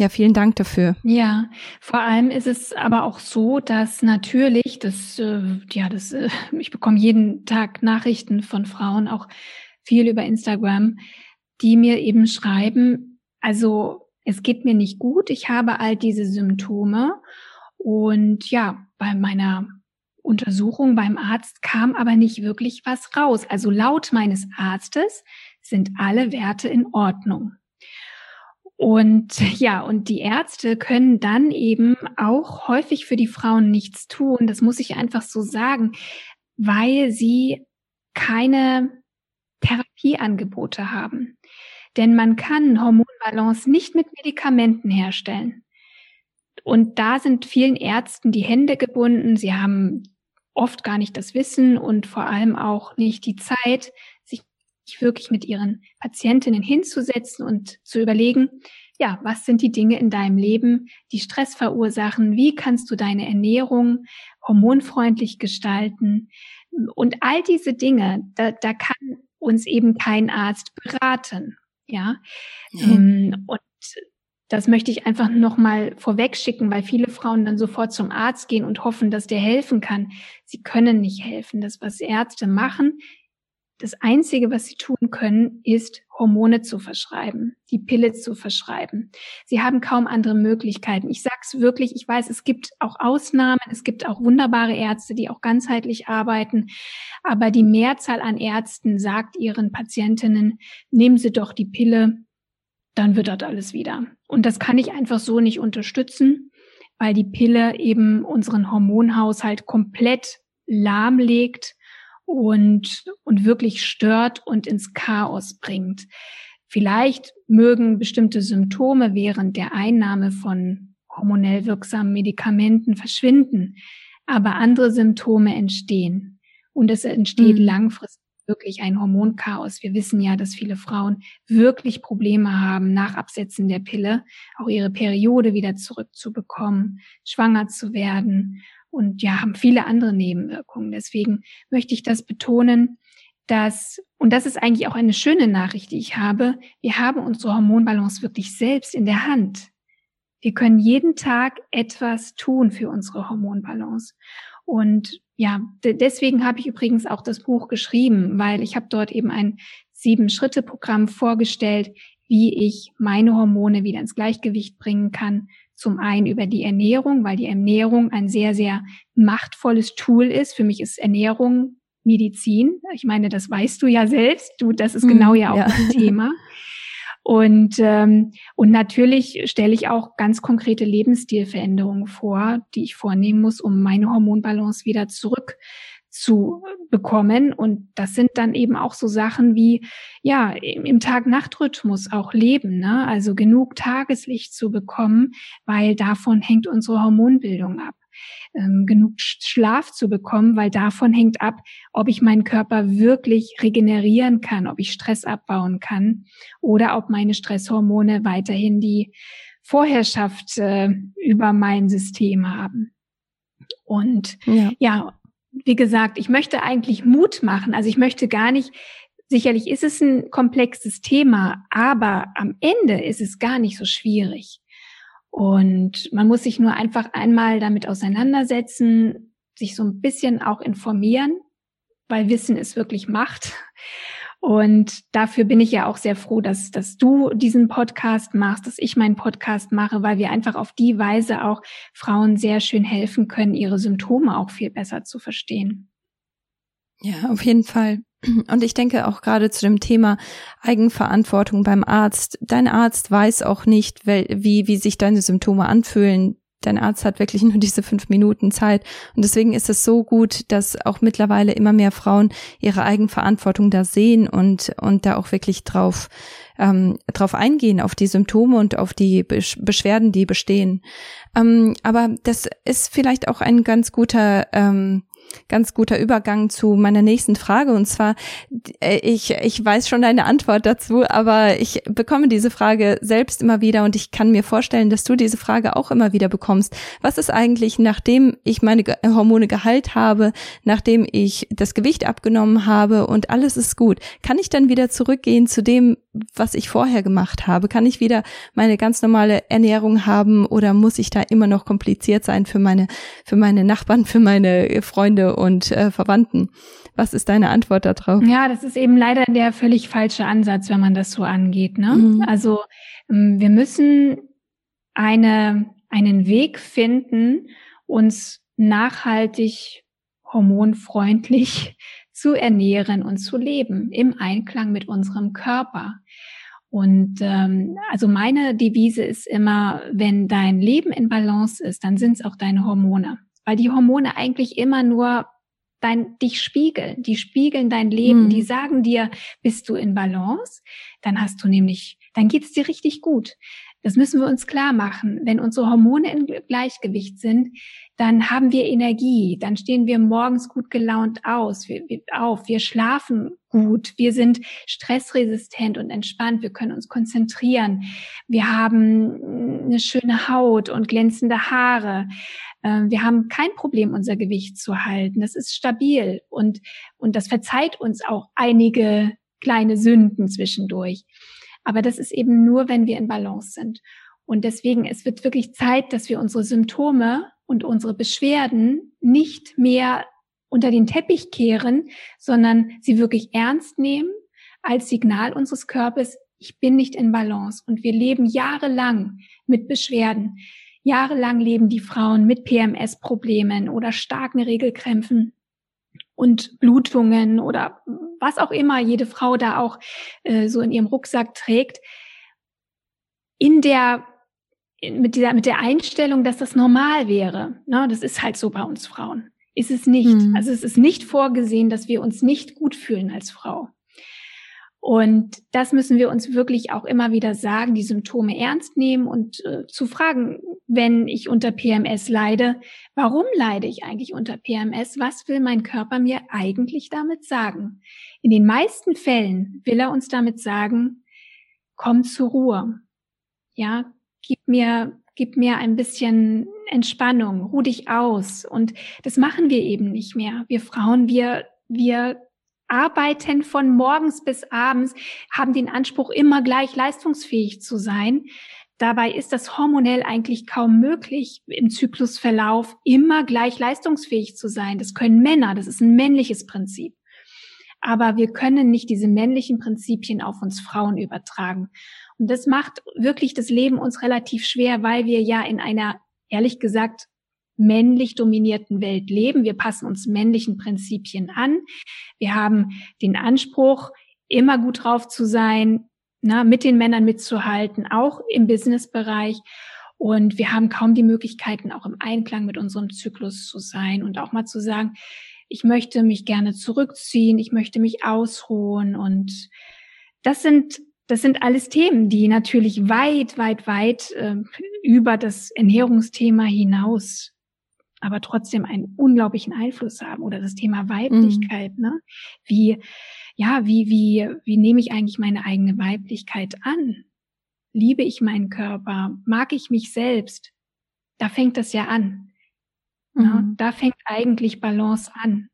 Ja, vielen Dank dafür. Ja, vor allem ist es aber auch so, dass natürlich, das, äh, ja, das, äh, ich bekomme jeden Tag Nachrichten von Frauen, auch viel über Instagram, die mir eben schreiben, also es geht mir nicht gut, ich habe all diese Symptome und ja, bei meiner Untersuchung beim Arzt kam aber nicht wirklich was raus. Also laut meines Arztes sind alle Werte in Ordnung. Und ja, und die Ärzte können dann eben auch häufig für die Frauen nichts tun. Das muss ich einfach so sagen, weil sie keine Therapieangebote haben. Denn man kann Hormonbalance nicht mit Medikamenten herstellen. Und da sind vielen Ärzten die Hände gebunden. Sie haben oft gar nicht das Wissen und vor allem auch nicht die Zeit, wirklich mit ihren Patientinnen hinzusetzen und zu überlegen, ja, was sind die Dinge in deinem Leben, die Stress verursachen? Wie kannst du deine Ernährung hormonfreundlich gestalten? Und all diese Dinge, da, da kann uns eben kein Arzt beraten. Ja. Mhm. Und das möchte ich einfach nochmal vorweg schicken, weil viele Frauen dann sofort zum Arzt gehen und hoffen, dass der helfen kann. Sie können nicht helfen. Das, was Ärzte machen, das Einzige, was sie tun können, ist Hormone zu verschreiben, die Pille zu verschreiben. Sie haben kaum andere Möglichkeiten. Ich sag's wirklich, ich weiß, es gibt auch Ausnahmen, es gibt auch wunderbare Ärzte, die auch ganzheitlich arbeiten, aber die Mehrzahl an Ärzten sagt ihren Patientinnen, nehmen Sie doch die Pille, dann wird das alles wieder. Und das kann ich einfach so nicht unterstützen, weil die Pille eben unseren Hormonhaushalt komplett lahmlegt und, und wirklich stört und ins Chaos bringt. Vielleicht mögen bestimmte Symptome während der Einnahme von hormonell wirksamen Medikamenten verschwinden, aber andere Symptome entstehen. Und es entsteht mhm. langfristig wirklich ein Hormonchaos. Wir wissen ja, dass viele Frauen wirklich Probleme haben, nach Absetzen der Pille auch ihre Periode wieder zurückzubekommen, schwanger zu werden und ja, haben viele andere Nebenwirkungen. Deswegen möchte ich das betonen, dass, und das ist eigentlich auch eine schöne Nachricht, die ich habe, wir haben unsere Hormonbalance wirklich selbst in der Hand. Wir können jeden Tag etwas tun für unsere Hormonbalance. Und ja, deswegen habe ich übrigens auch das Buch geschrieben, weil ich habe dort eben ein Sieben-Schritte-Programm vorgestellt, wie ich meine Hormone wieder ins Gleichgewicht bringen kann, zum einen über die Ernährung, weil die Ernährung ein sehr, sehr machtvolles Tool ist. Für mich ist Ernährung Medizin. Ich meine, das weißt du ja selbst. Du, das ist genau ja auch ja. das Thema. Und, ähm, und natürlich stelle ich auch ganz konkrete Lebensstilveränderungen vor, die ich vornehmen muss, um meine Hormonbalance wieder zurück zu bekommen. Und das sind dann eben auch so Sachen wie, ja, im Tag-Nacht-Rhythmus auch leben, ne? Also genug Tageslicht zu bekommen, weil davon hängt unsere Hormonbildung ab. Ähm, genug Schlaf zu bekommen, weil davon hängt ab, ob ich meinen Körper wirklich regenerieren kann, ob ich Stress abbauen kann oder ob meine Stresshormone weiterhin die Vorherrschaft äh, über mein System haben. Und ja. ja, wie gesagt, ich möchte eigentlich Mut machen. Also ich möchte gar nicht sicherlich ist es ein komplexes Thema, aber am Ende ist es gar nicht so schwierig. Und man muss sich nur einfach einmal damit auseinandersetzen, sich so ein bisschen auch informieren, weil Wissen ist wirklich Macht. Und dafür bin ich ja auch sehr froh, dass, dass du diesen Podcast machst, dass ich meinen Podcast mache, weil wir einfach auf die Weise auch Frauen sehr schön helfen können, ihre Symptome auch viel besser zu verstehen. Ja, auf jeden Fall. Und ich denke auch gerade zu dem Thema Eigenverantwortung beim Arzt. Dein Arzt weiß auch nicht, wie, wie sich deine Symptome anfühlen dein Arzt hat wirklich nur diese fünf Minuten Zeit. Und deswegen ist es so gut, dass auch mittlerweile immer mehr Frauen ihre Eigenverantwortung da sehen und, und da auch wirklich drauf, ähm, drauf eingehen, auf die Symptome und auf die Beschwerden, die bestehen. Ähm, aber das ist vielleicht auch ein ganz guter, ähm, ganz guter Übergang zu meiner nächsten Frage. Und zwar, äh, ich, ich weiß schon deine Antwort dazu, aber ich bekomme diese Frage selbst immer wieder und ich kann mir vorstellen, dass du diese Frage auch immer wieder bekommst. Was ist eigentlich, nachdem ich meine Hormone geheilt habe, nachdem ich das Gewicht abgenommen habe und alles ist gut, kann ich dann wieder zurückgehen zu dem, was ich vorher gemacht habe? Kann ich wieder meine ganz normale Ernährung haben oder muss ich da immer noch kompliziert sein für meine, für meine Nachbarn, für meine Freunde und äh, Verwandten? Was ist deine Antwort darauf? Ja, das ist eben leider der völlig falsche Ansatz, wenn man das so angeht. Ne? Mhm. Also ähm, wir müssen eine, einen Weg finden, uns nachhaltig hormonfreundlich zu ernähren und zu leben im Einklang mit unserem Körper. Und ähm, also meine Devise ist immer, wenn dein Leben in Balance ist, dann sind es auch deine Hormone. Weil die Hormone eigentlich immer nur dein, dich spiegeln. Die spiegeln dein Leben. Mhm. Die sagen dir, bist du in Balance? Dann hast du nämlich, dann geht's dir richtig gut. Das müssen wir uns klar machen. Wenn unsere Hormone im Gleichgewicht sind, dann haben wir Energie, dann stehen wir morgens gut gelaunt aus, wir, wir, auf, wir schlafen gut, wir sind stressresistent und entspannt, wir können uns konzentrieren, wir haben eine schöne Haut und glänzende Haare, ähm, wir haben kein Problem, unser Gewicht zu halten, das ist stabil und, und das verzeiht uns auch einige kleine Sünden zwischendurch. Aber das ist eben nur, wenn wir in Balance sind. Und deswegen, es wird wirklich Zeit, dass wir unsere Symptome und unsere Beschwerden nicht mehr unter den Teppich kehren, sondern sie wirklich ernst nehmen als Signal unseres Körpers, ich bin nicht in Balance. Und wir leben jahrelang mit Beschwerden. Jahrelang leben die Frauen mit PMS-Problemen oder starken Regelkrämpfen und Blutungen oder was auch immer jede Frau da auch äh, so in ihrem Rucksack trägt, in der mit dieser mit der Einstellung, dass das normal wäre. Ne, das ist halt so bei uns Frauen. Ist es nicht. Mhm. Also es ist nicht vorgesehen, dass wir uns nicht gut fühlen als Frau. Und das müssen wir uns wirklich auch immer wieder sagen, die Symptome ernst nehmen und äh, zu fragen, wenn ich unter PMS leide, warum leide ich eigentlich unter PMS? Was will mein Körper mir eigentlich damit sagen? In den meisten Fällen will er uns damit sagen, komm zur Ruhe. Ja, gib mir, gib mir ein bisschen Entspannung, ruh dich aus. Und das machen wir eben nicht mehr. Wir Frauen, wir, wir arbeiten von morgens bis abends, haben den Anspruch, immer gleich leistungsfähig zu sein. Dabei ist das hormonell eigentlich kaum möglich, im Zyklusverlauf immer gleich leistungsfähig zu sein. Das können Männer, das ist ein männliches Prinzip. Aber wir können nicht diese männlichen Prinzipien auf uns Frauen übertragen. Und das macht wirklich das Leben uns relativ schwer, weil wir ja in einer, ehrlich gesagt, männlich dominierten Welt leben. Wir passen uns männlichen Prinzipien an. Wir haben den Anspruch, immer gut drauf zu sein, na, mit den Männern mitzuhalten, auch im Businessbereich. Und wir haben kaum die Möglichkeiten, auch im Einklang mit unserem Zyklus zu sein und auch mal zu sagen, ich möchte mich gerne zurückziehen, ich möchte mich ausruhen. Und das sind, das sind alles Themen, die natürlich weit, weit, weit äh, über das Ernährungsthema hinaus aber trotzdem einen unglaublichen Einfluss haben oder das Thema Weiblichkeit, mhm. ne? Wie, ja, wie, wie, wie nehme ich eigentlich meine eigene Weiblichkeit an? Liebe ich meinen Körper? Mag ich mich selbst? Da fängt das ja an. Mhm. Ja, da fängt eigentlich Balance an.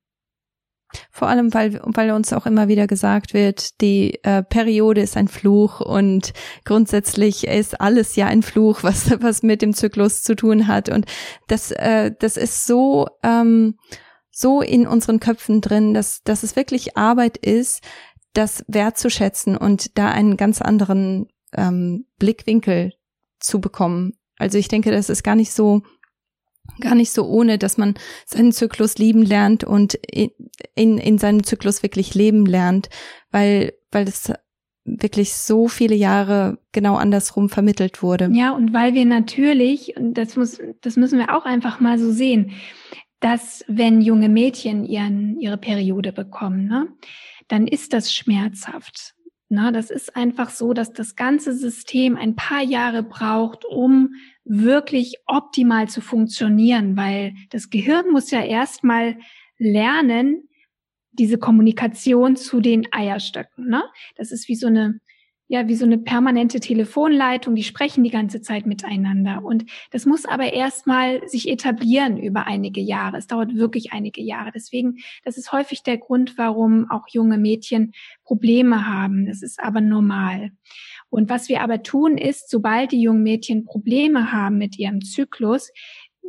Vor allem, weil, weil uns auch immer wieder gesagt wird, die äh, Periode ist ein Fluch und grundsätzlich ist alles ja ein Fluch, was, was mit dem Zyklus zu tun hat. Und das, äh, das ist so, ähm, so in unseren Köpfen drin, dass, dass es wirklich Arbeit ist, das wertzuschätzen und da einen ganz anderen ähm, Blickwinkel zu bekommen. Also ich denke, das ist gar nicht so gar nicht so ohne, dass man seinen Zyklus lieben lernt und in, in, in seinem Zyklus wirklich leben lernt, weil, weil es wirklich so viele Jahre genau andersrum vermittelt wurde. Ja, und weil wir natürlich, und das muss, das müssen wir auch einfach mal so sehen, dass wenn junge Mädchen ihren, ihre Periode bekommen, ne, dann ist das schmerzhaft. Na, das ist einfach so, dass das ganze System ein paar Jahre braucht, um wirklich optimal zu funktionieren, weil das Gehirn muss ja erstmal lernen, diese Kommunikation zu den Eierstöcken. Ne? Das ist wie so eine ja, wie so eine permanente Telefonleitung, die sprechen die ganze Zeit miteinander. Und das muss aber erstmal sich etablieren über einige Jahre. Es dauert wirklich einige Jahre. Deswegen, das ist häufig der Grund, warum auch junge Mädchen Probleme haben. Das ist aber normal. Und was wir aber tun ist, sobald die jungen Mädchen Probleme haben mit ihrem Zyklus,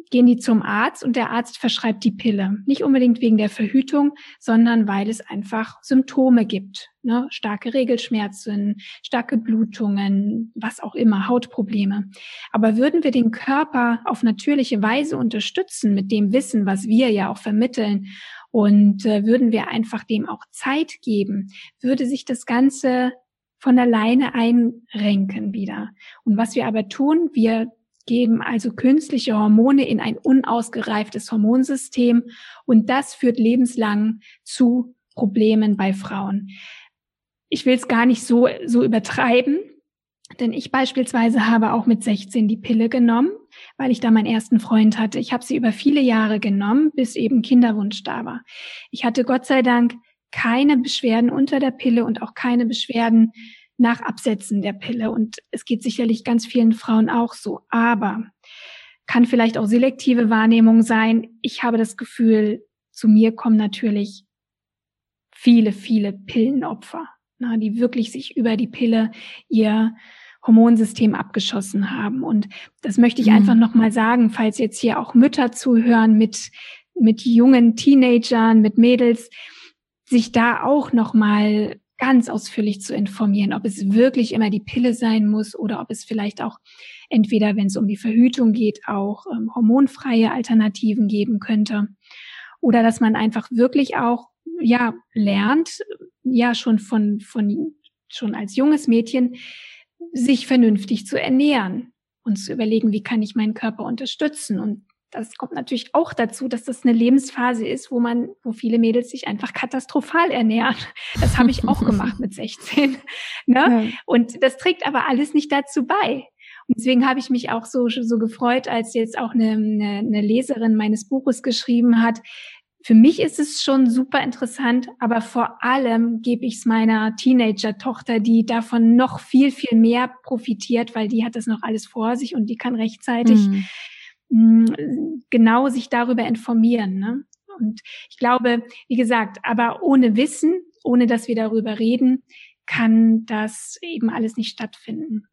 gehen die zum Arzt und der Arzt verschreibt die Pille. Nicht unbedingt wegen der Verhütung, sondern weil es einfach Symptome gibt. Ne? Starke Regelschmerzen, starke Blutungen, was auch immer, Hautprobleme. Aber würden wir den Körper auf natürliche Weise unterstützen mit dem Wissen, was wir ja auch vermitteln und äh, würden wir einfach dem auch Zeit geben, würde sich das Ganze von alleine einrenken wieder. Und was wir aber tun, wir geben also künstliche Hormone in ein unausgereiftes Hormonsystem und das führt lebenslang zu Problemen bei Frauen. Ich will es gar nicht so, so übertreiben, denn ich beispielsweise habe auch mit 16 die Pille genommen, weil ich da meinen ersten Freund hatte. Ich habe sie über viele Jahre genommen, bis eben Kinderwunsch da war. Ich hatte Gott sei Dank keine Beschwerden unter der Pille und auch keine Beschwerden nach Absetzen der Pille. Und es geht sicherlich ganz vielen Frauen auch so. Aber kann vielleicht auch selektive Wahrnehmung sein. Ich habe das Gefühl, zu mir kommen natürlich viele, viele Pillenopfer, na, die wirklich sich über die Pille ihr Hormonsystem abgeschossen haben. Und das möchte ich mhm. einfach nochmal sagen, falls jetzt hier auch Mütter zuhören mit, mit jungen Teenagern, mit Mädels, sich da auch nochmal ganz ausführlich zu informieren, ob es wirklich immer die Pille sein muss oder ob es vielleicht auch entweder, wenn es um die Verhütung geht, auch ähm, hormonfreie Alternativen geben könnte. Oder dass man einfach wirklich auch, ja, lernt, ja, schon von, von, schon als junges Mädchen, sich vernünftig zu ernähren und zu überlegen, wie kann ich meinen Körper unterstützen und das kommt natürlich auch dazu, dass das eine Lebensphase ist, wo man, wo viele Mädels sich einfach katastrophal ernähren. Das habe ich auch gemacht mit 16. Ne? Ja. Und das trägt aber alles nicht dazu bei. Und deswegen habe ich mich auch so, so gefreut, als jetzt auch eine, eine, eine Leserin meines Buches geschrieben hat. Für mich ist es schon super interessant, aber vor allem gebe ich es meiner Teenager-Tochter, die davon noch viel, viel mehr profitiert, weil die hat das noch alles vor sich und die kann rechtzeitig mhm genau sich darüber informieren. Ne? Und ich glaube, wie gesagt, aber ohne Wissen, ohne dass wir darüber reden, kann das eben alles nicht stattfinden.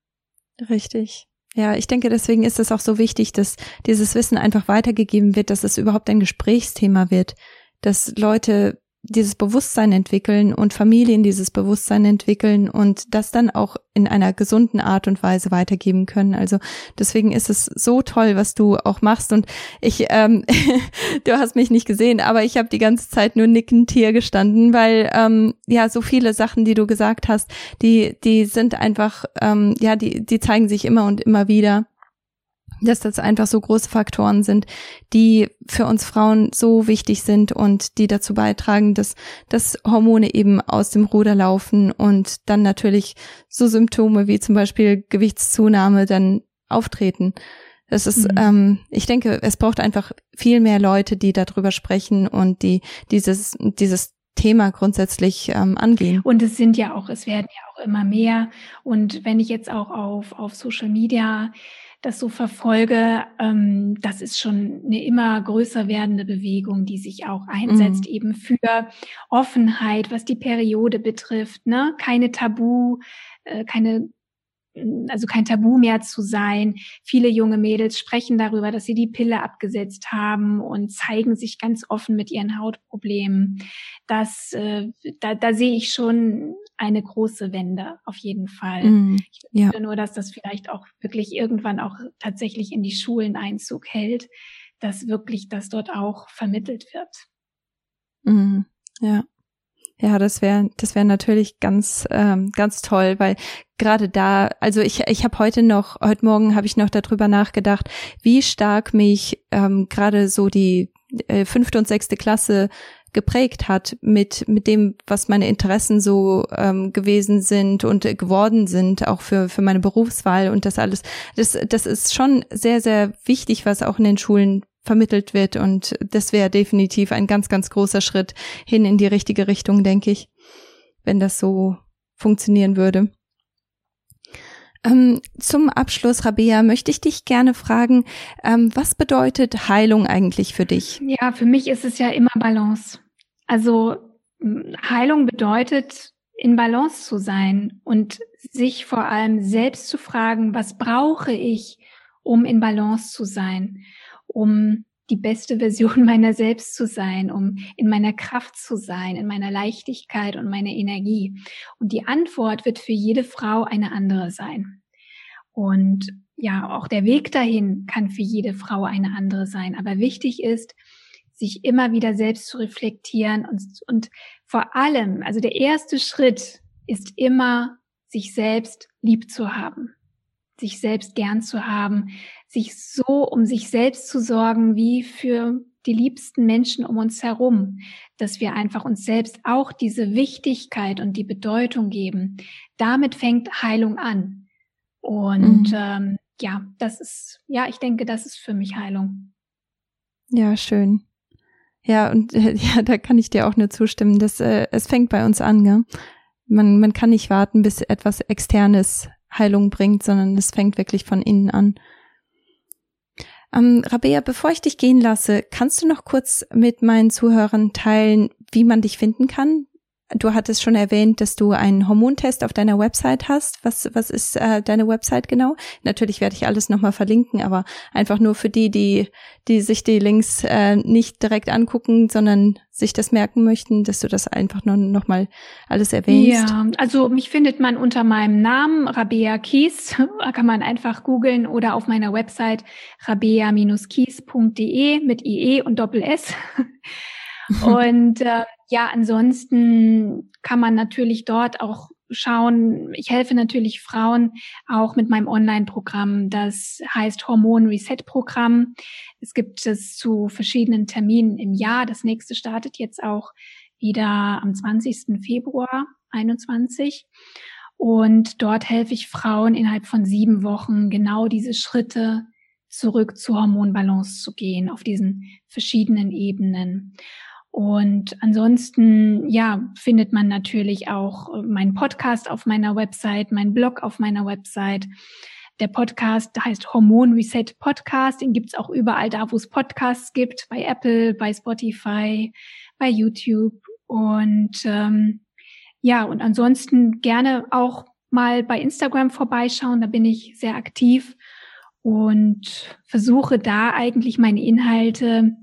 Richtig. Ja, ich denke, deswegen ist es auch so wichtig, dass dieses Wissen einfach weitergegeben wird, dass es überhaupt ein Gesprächsthema wird, dass Leute dieses Bewusstsein entwickeln und Familien dieses Bewusstsein entwickeln und das dann auch in einer gesunden Art und Weise weitergeben können. Also deswegen ist es so toll, was du auch machst. Und ich, ähm, du hast mich nicht gesehen, aber ich habe die ganze Zeit nur nickend hier gestanden, weil ähm, ja so viele Sachen, die du gesagt hast, die die sind einfach ähm, ja die die zeigen sich immer und immer wieder dass das einfach so große Faktoren sind, die für uns Frauen so wichtig sind und die dazu beitragen, dass, dass Hormone eben aus dem Ruder laufen und dann natürlich so Symptome wie zum Beispiel Gewichtszunahme dann auftreten. Das ist, mhm. ähm, ich denke, es braucht einfach viel mehr Leute, die darüber sprechen und die dieses, dieses Thema grundsätzlich ähm, angehen. Und es sind ja auch, es werden ja auch immer mehr. Und wenn ich jetzt auch auf, auf Social Media das so verfolge, ähm, das ist schon eine immer größer werdende Bewegung, die sich auch einsetzt, mhm. eben für Offenheit, was die Periode betrifft, ne? Keine Tabu, äh, keine also kein Tabu mehr zu sein. Viele junge Mädels sprechen darüber, dass sie die Pille abgesetzt haben und zeigen sich ganz offen mit ihren Hautproblemen. Das, äh, da, da sehe ich schon eine große Wende auf jeden Fall. Mm, ich wünsche ja. nur, dass das vielleicht auch wirklich irgendwann auch tatsächlich in die Schulen Einzug hält, dass wirklich das dort auch vermittelt wird. Mm, ja. Ja, das wäre das wäre natürlich ganz ähm, ganz toll, weil gerade da, also ich ich habe heute noch heute Morgen habe ich noch darüber nachgedacht, wie stark mich ähm, gerade so die äh, fünfte und sechste Klasse geprägt hat mit mit dem, was meine Interessen so ähm, gewesen sind und äh, geworden sind, auch für für meine Berufswahl und das alles. Das das ist schon sehr sehr wichtig, was auch in den Schulen vermittelt wird. Und das wäre definitiv ein ganz, ganz großer Schritt hin in die richtige Richtung, denke ich, wenn das so funktionieren würde. Ähm, zum Abschluss, Rabea, möchte ich dich gerne fragen, ähm, was bedeutet Heilung eigentlich für dich? Ja, für mich ist es ja immer Balance. Also Heilung bedeutet, in Balance zu sein und sich vor allem selbst zu fragen, was brauche ich, um in Balance zu sein? um die beste Version meiner selbst zu sein, um in meiner Kraft zu sein, in meiner Leichtigkeit und meiner Energie. Und die Antwort wird für jede Frau eine andere sein. Und ja, auch der Weg dahin kann für jede Frau eine andere sein. Aber wichtig ist, sich immer wieder selbst zu reflektieren und, und vor allem, also der erste Schritt ist immer, sich selbst lieb zu haben sich selbst gern zu haben, sich so um sich selbst zu sorgen wie für die liebsten Menschen um uns herum, dass wir einfach uns selbst auch diese Wichtigkeit und die Bedeutung geben. Damit fängt Heilung an. Und mhm. ähm, ja, das ist, ja, ich denke, das ist für mich Heilung. Ja, schön. Ja, und äh, ja, da kann ich dir auch nur zustimmen. dass äh, es fängt bei uns an, gell? Man, man kann nicht warten, bis etwas Externes Heilung bringt, sondern es fängt wirklich von innen an. Ähm, Rabea, bevor ich dich gehen lasse, kannst du noch kurz mit meinen Zuhörern teilen, wie man dich finden kann? Du hattest schon erwähnt, dass du einen Hormontest auf deiner Website hast. Was, was ist äh, deine Website genau? Natürlich werde ich alles nochmal verlinken, aber einfach nur für die, die, die sich die Links äh, nicht direkt angucken, sondern sich das merken möchten, dass du das einfach nur nochmal alles erwähnst. Ja, also mich findet man unter meinem Namen Rabea Kies. Da kann man einfach googeln oder auf meiner Website rabea-kies.de mit IE und Doppel S. und äh, ja, ansonsten kann man natürlich dort auch schauen. Ich helfe natürlich Frauen auch mit meinem Online-Programm. Das heißt Hormon Reset Programm. Es gibt es zu verschiedenen Terminen im Jahr. Das nächste startet jetzt auch wieder am 20. Februar 21. Und dort helfe ich Frauen innerhalb von sieben Wochen genau diese Schritte zurück zur Hormonbalance zu gehen auf diesen verschiedenen Ebenen. Und ansonsten, ja, findet man natürlich auch äh, meinen Podcast auf meiner Website, meinen Blog auf meiner Website. Der Podcast heißt Hormon Reset Podcast. Den gibt's auch überall da, wo es Podcasts gibt, bei Apple, bei Spotify, bei YouTube. Und ähm, ja, und ansonsten gerne auch mal bei Instagram vorbeischauen. Da bin ich sehr aktiv und versuche da eigentlich meine Inhalte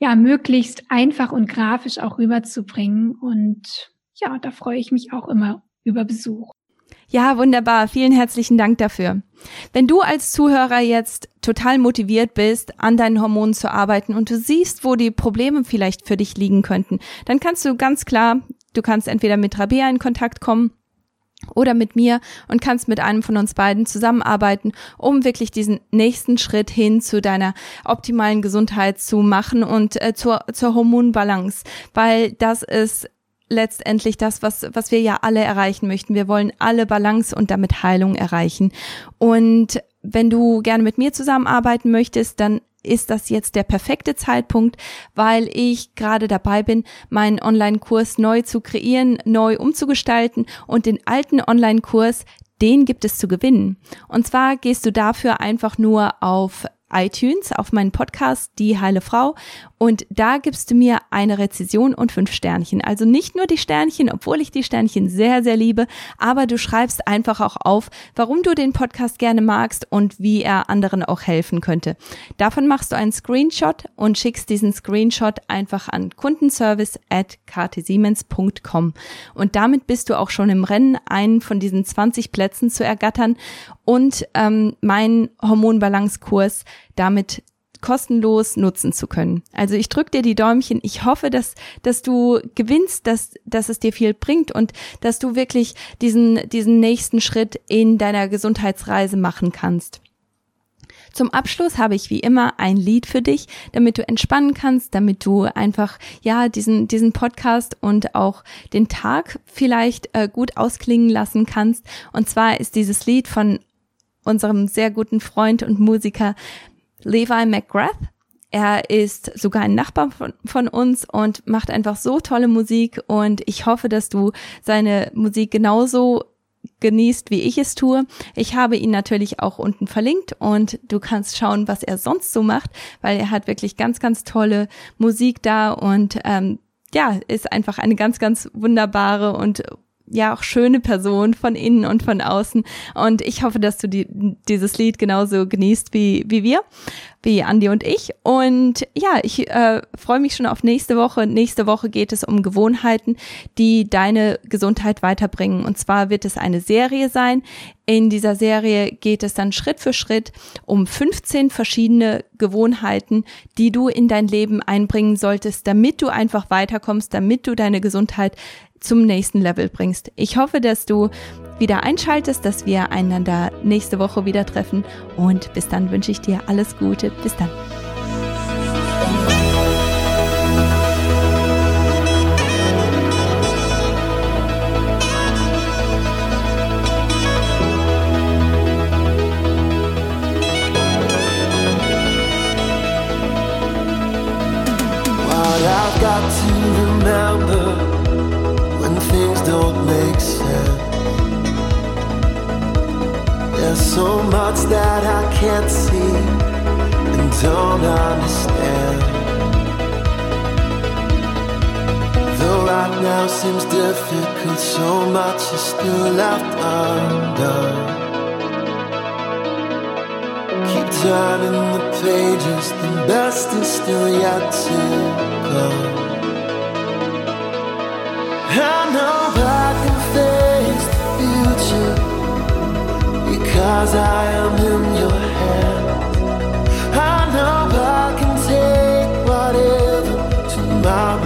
ja, möglichst einfach und grafisch auch rüberzubringen. Und ja, da freue ich mich auch immer über Besuch. Ja, wunderbar. Vielen herzlichen Dank dafür. Wenn du als Zuhörer jetzt total motiviert bist, an deinen Hormonen zu arbeiten und du siehst, wo die Probleme vielleicht für dich liegen könnten, dann kannst du ganz klar, du kannst entweder mit Rabea in Kontakt kommen oder mit mir und kannst mit einem von uns beiden zusammenarbeiten, um wirklich diesen nächsten Schritt hin zu deiner optimalen Gesundheit zu machen und äh, zur, zur Hormonbalance, weil das ist letztendlich das, was, was wir ja alle erreichen möchten. Wir wollen alle Balance und damit Heilung erreichen. Und wenn du gerne mit mir zusammenarbeiten möchtest, dann ist das jetzt der perfekte Zeitpunkt, weil ich gerade dabei bin, meinen Online-Kurs neu zu kreieren, neu umzugestalten und den alten Online-Kurs den gibt es zu gewinnen. Und zwar gehst du dafür einfach nur auf iTunes auf meinen Podcast Die Heile Frau und da gibst du mir eine Rezession und fünf Sternchen. Also nicht nur die Sternchen, obwohl ich die Sternchen sehr, sehr liebe, aber du schreibst einfach auch auf, warum du den Podcast gerne magst und wie er anderen auch helfen könnte. Davon machst du einen Screenshot und schickst diesen Screenshot einfach an kundenservice at ktsiemens.com. Und damit bist du auch schon im Rennen, einen von diesen 20 Plätzen zu ergattern und ähm, meinen Hormonbalanzkurs damit kostenlos nutzen zu können. Also ich drücke dir die Däumchen. Ich hoffe, dass, dass du gewinnst, dass, dass es dir viel bringt und dass du wirklich diesen, diesen nächsten Schritt in deiner Gesundheitsreise machen kannst. Zum Abschluss habe ich wie immer ein Lied für dich, damit du entspannen kannst, damit du einfach ja diesen diesen Podcast und auch den Tag vielleicht äh, gut ausklingen lassen kannst. Und zwar ist dieses Lied von unserem sehr guten Freund und Musiker Levi McGrath. Er ist sogar ein Nachbar von, von, uns und macht einfach so tolle Musik und ich hoffe, dass du seine Musik genauso genießt, wie ich es tue. Ich habe ihn natürlich auch unten verlinkt und du kannst schauen, was er sonst so macht, weil er hat wirklich ganz, ganz tolle Musik da und ähm, ja, ist einfach eine ganz, ganz wunderbare und ja auch schöne Person von innen und von außen. Und ich hoffe, dass du die, dieses Lied genauso genießt wie, wie wir, wie Andi und ich. Und ja, ich äh, freue mich schon auf nächste Woche. Nächste Woche geht es um Gewohnheiten, die deine Gesundheit weiterbringen. Und zwar wird es eine Serie sein. In dieser Serie geht es dann Schritt für Schritt um 15 verschiedene Gewohnheiten, die du in dein Leben einbringen solltest, damit du einfach weiterkommst, damit du deine Gesundheit zum nächsten Level bringst. Ich hoffe, dass du wieder einschaltest, dass wir einander nächste Woche wieder treffen und bis dann wünsche ich dir alles Gute. Bis dann. So much that I can't see and don't understand. Though right now seems difficult, so much is still left undone. Keep turning the pages, the best is still yet to come. I know I because I am in your hands. I know I can take whatever tomorrow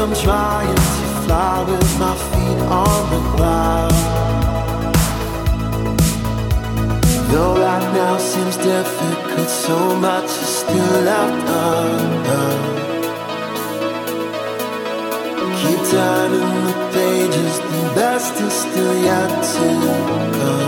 I'm trying to fly with my feet on the ground. Though right now seems difficult, so much is still left undone. Keep turning the pages, the best is still yet to come.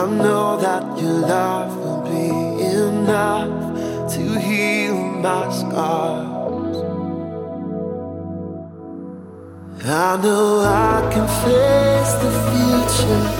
I know that your love will be enough to heal my scars. I know I can face the future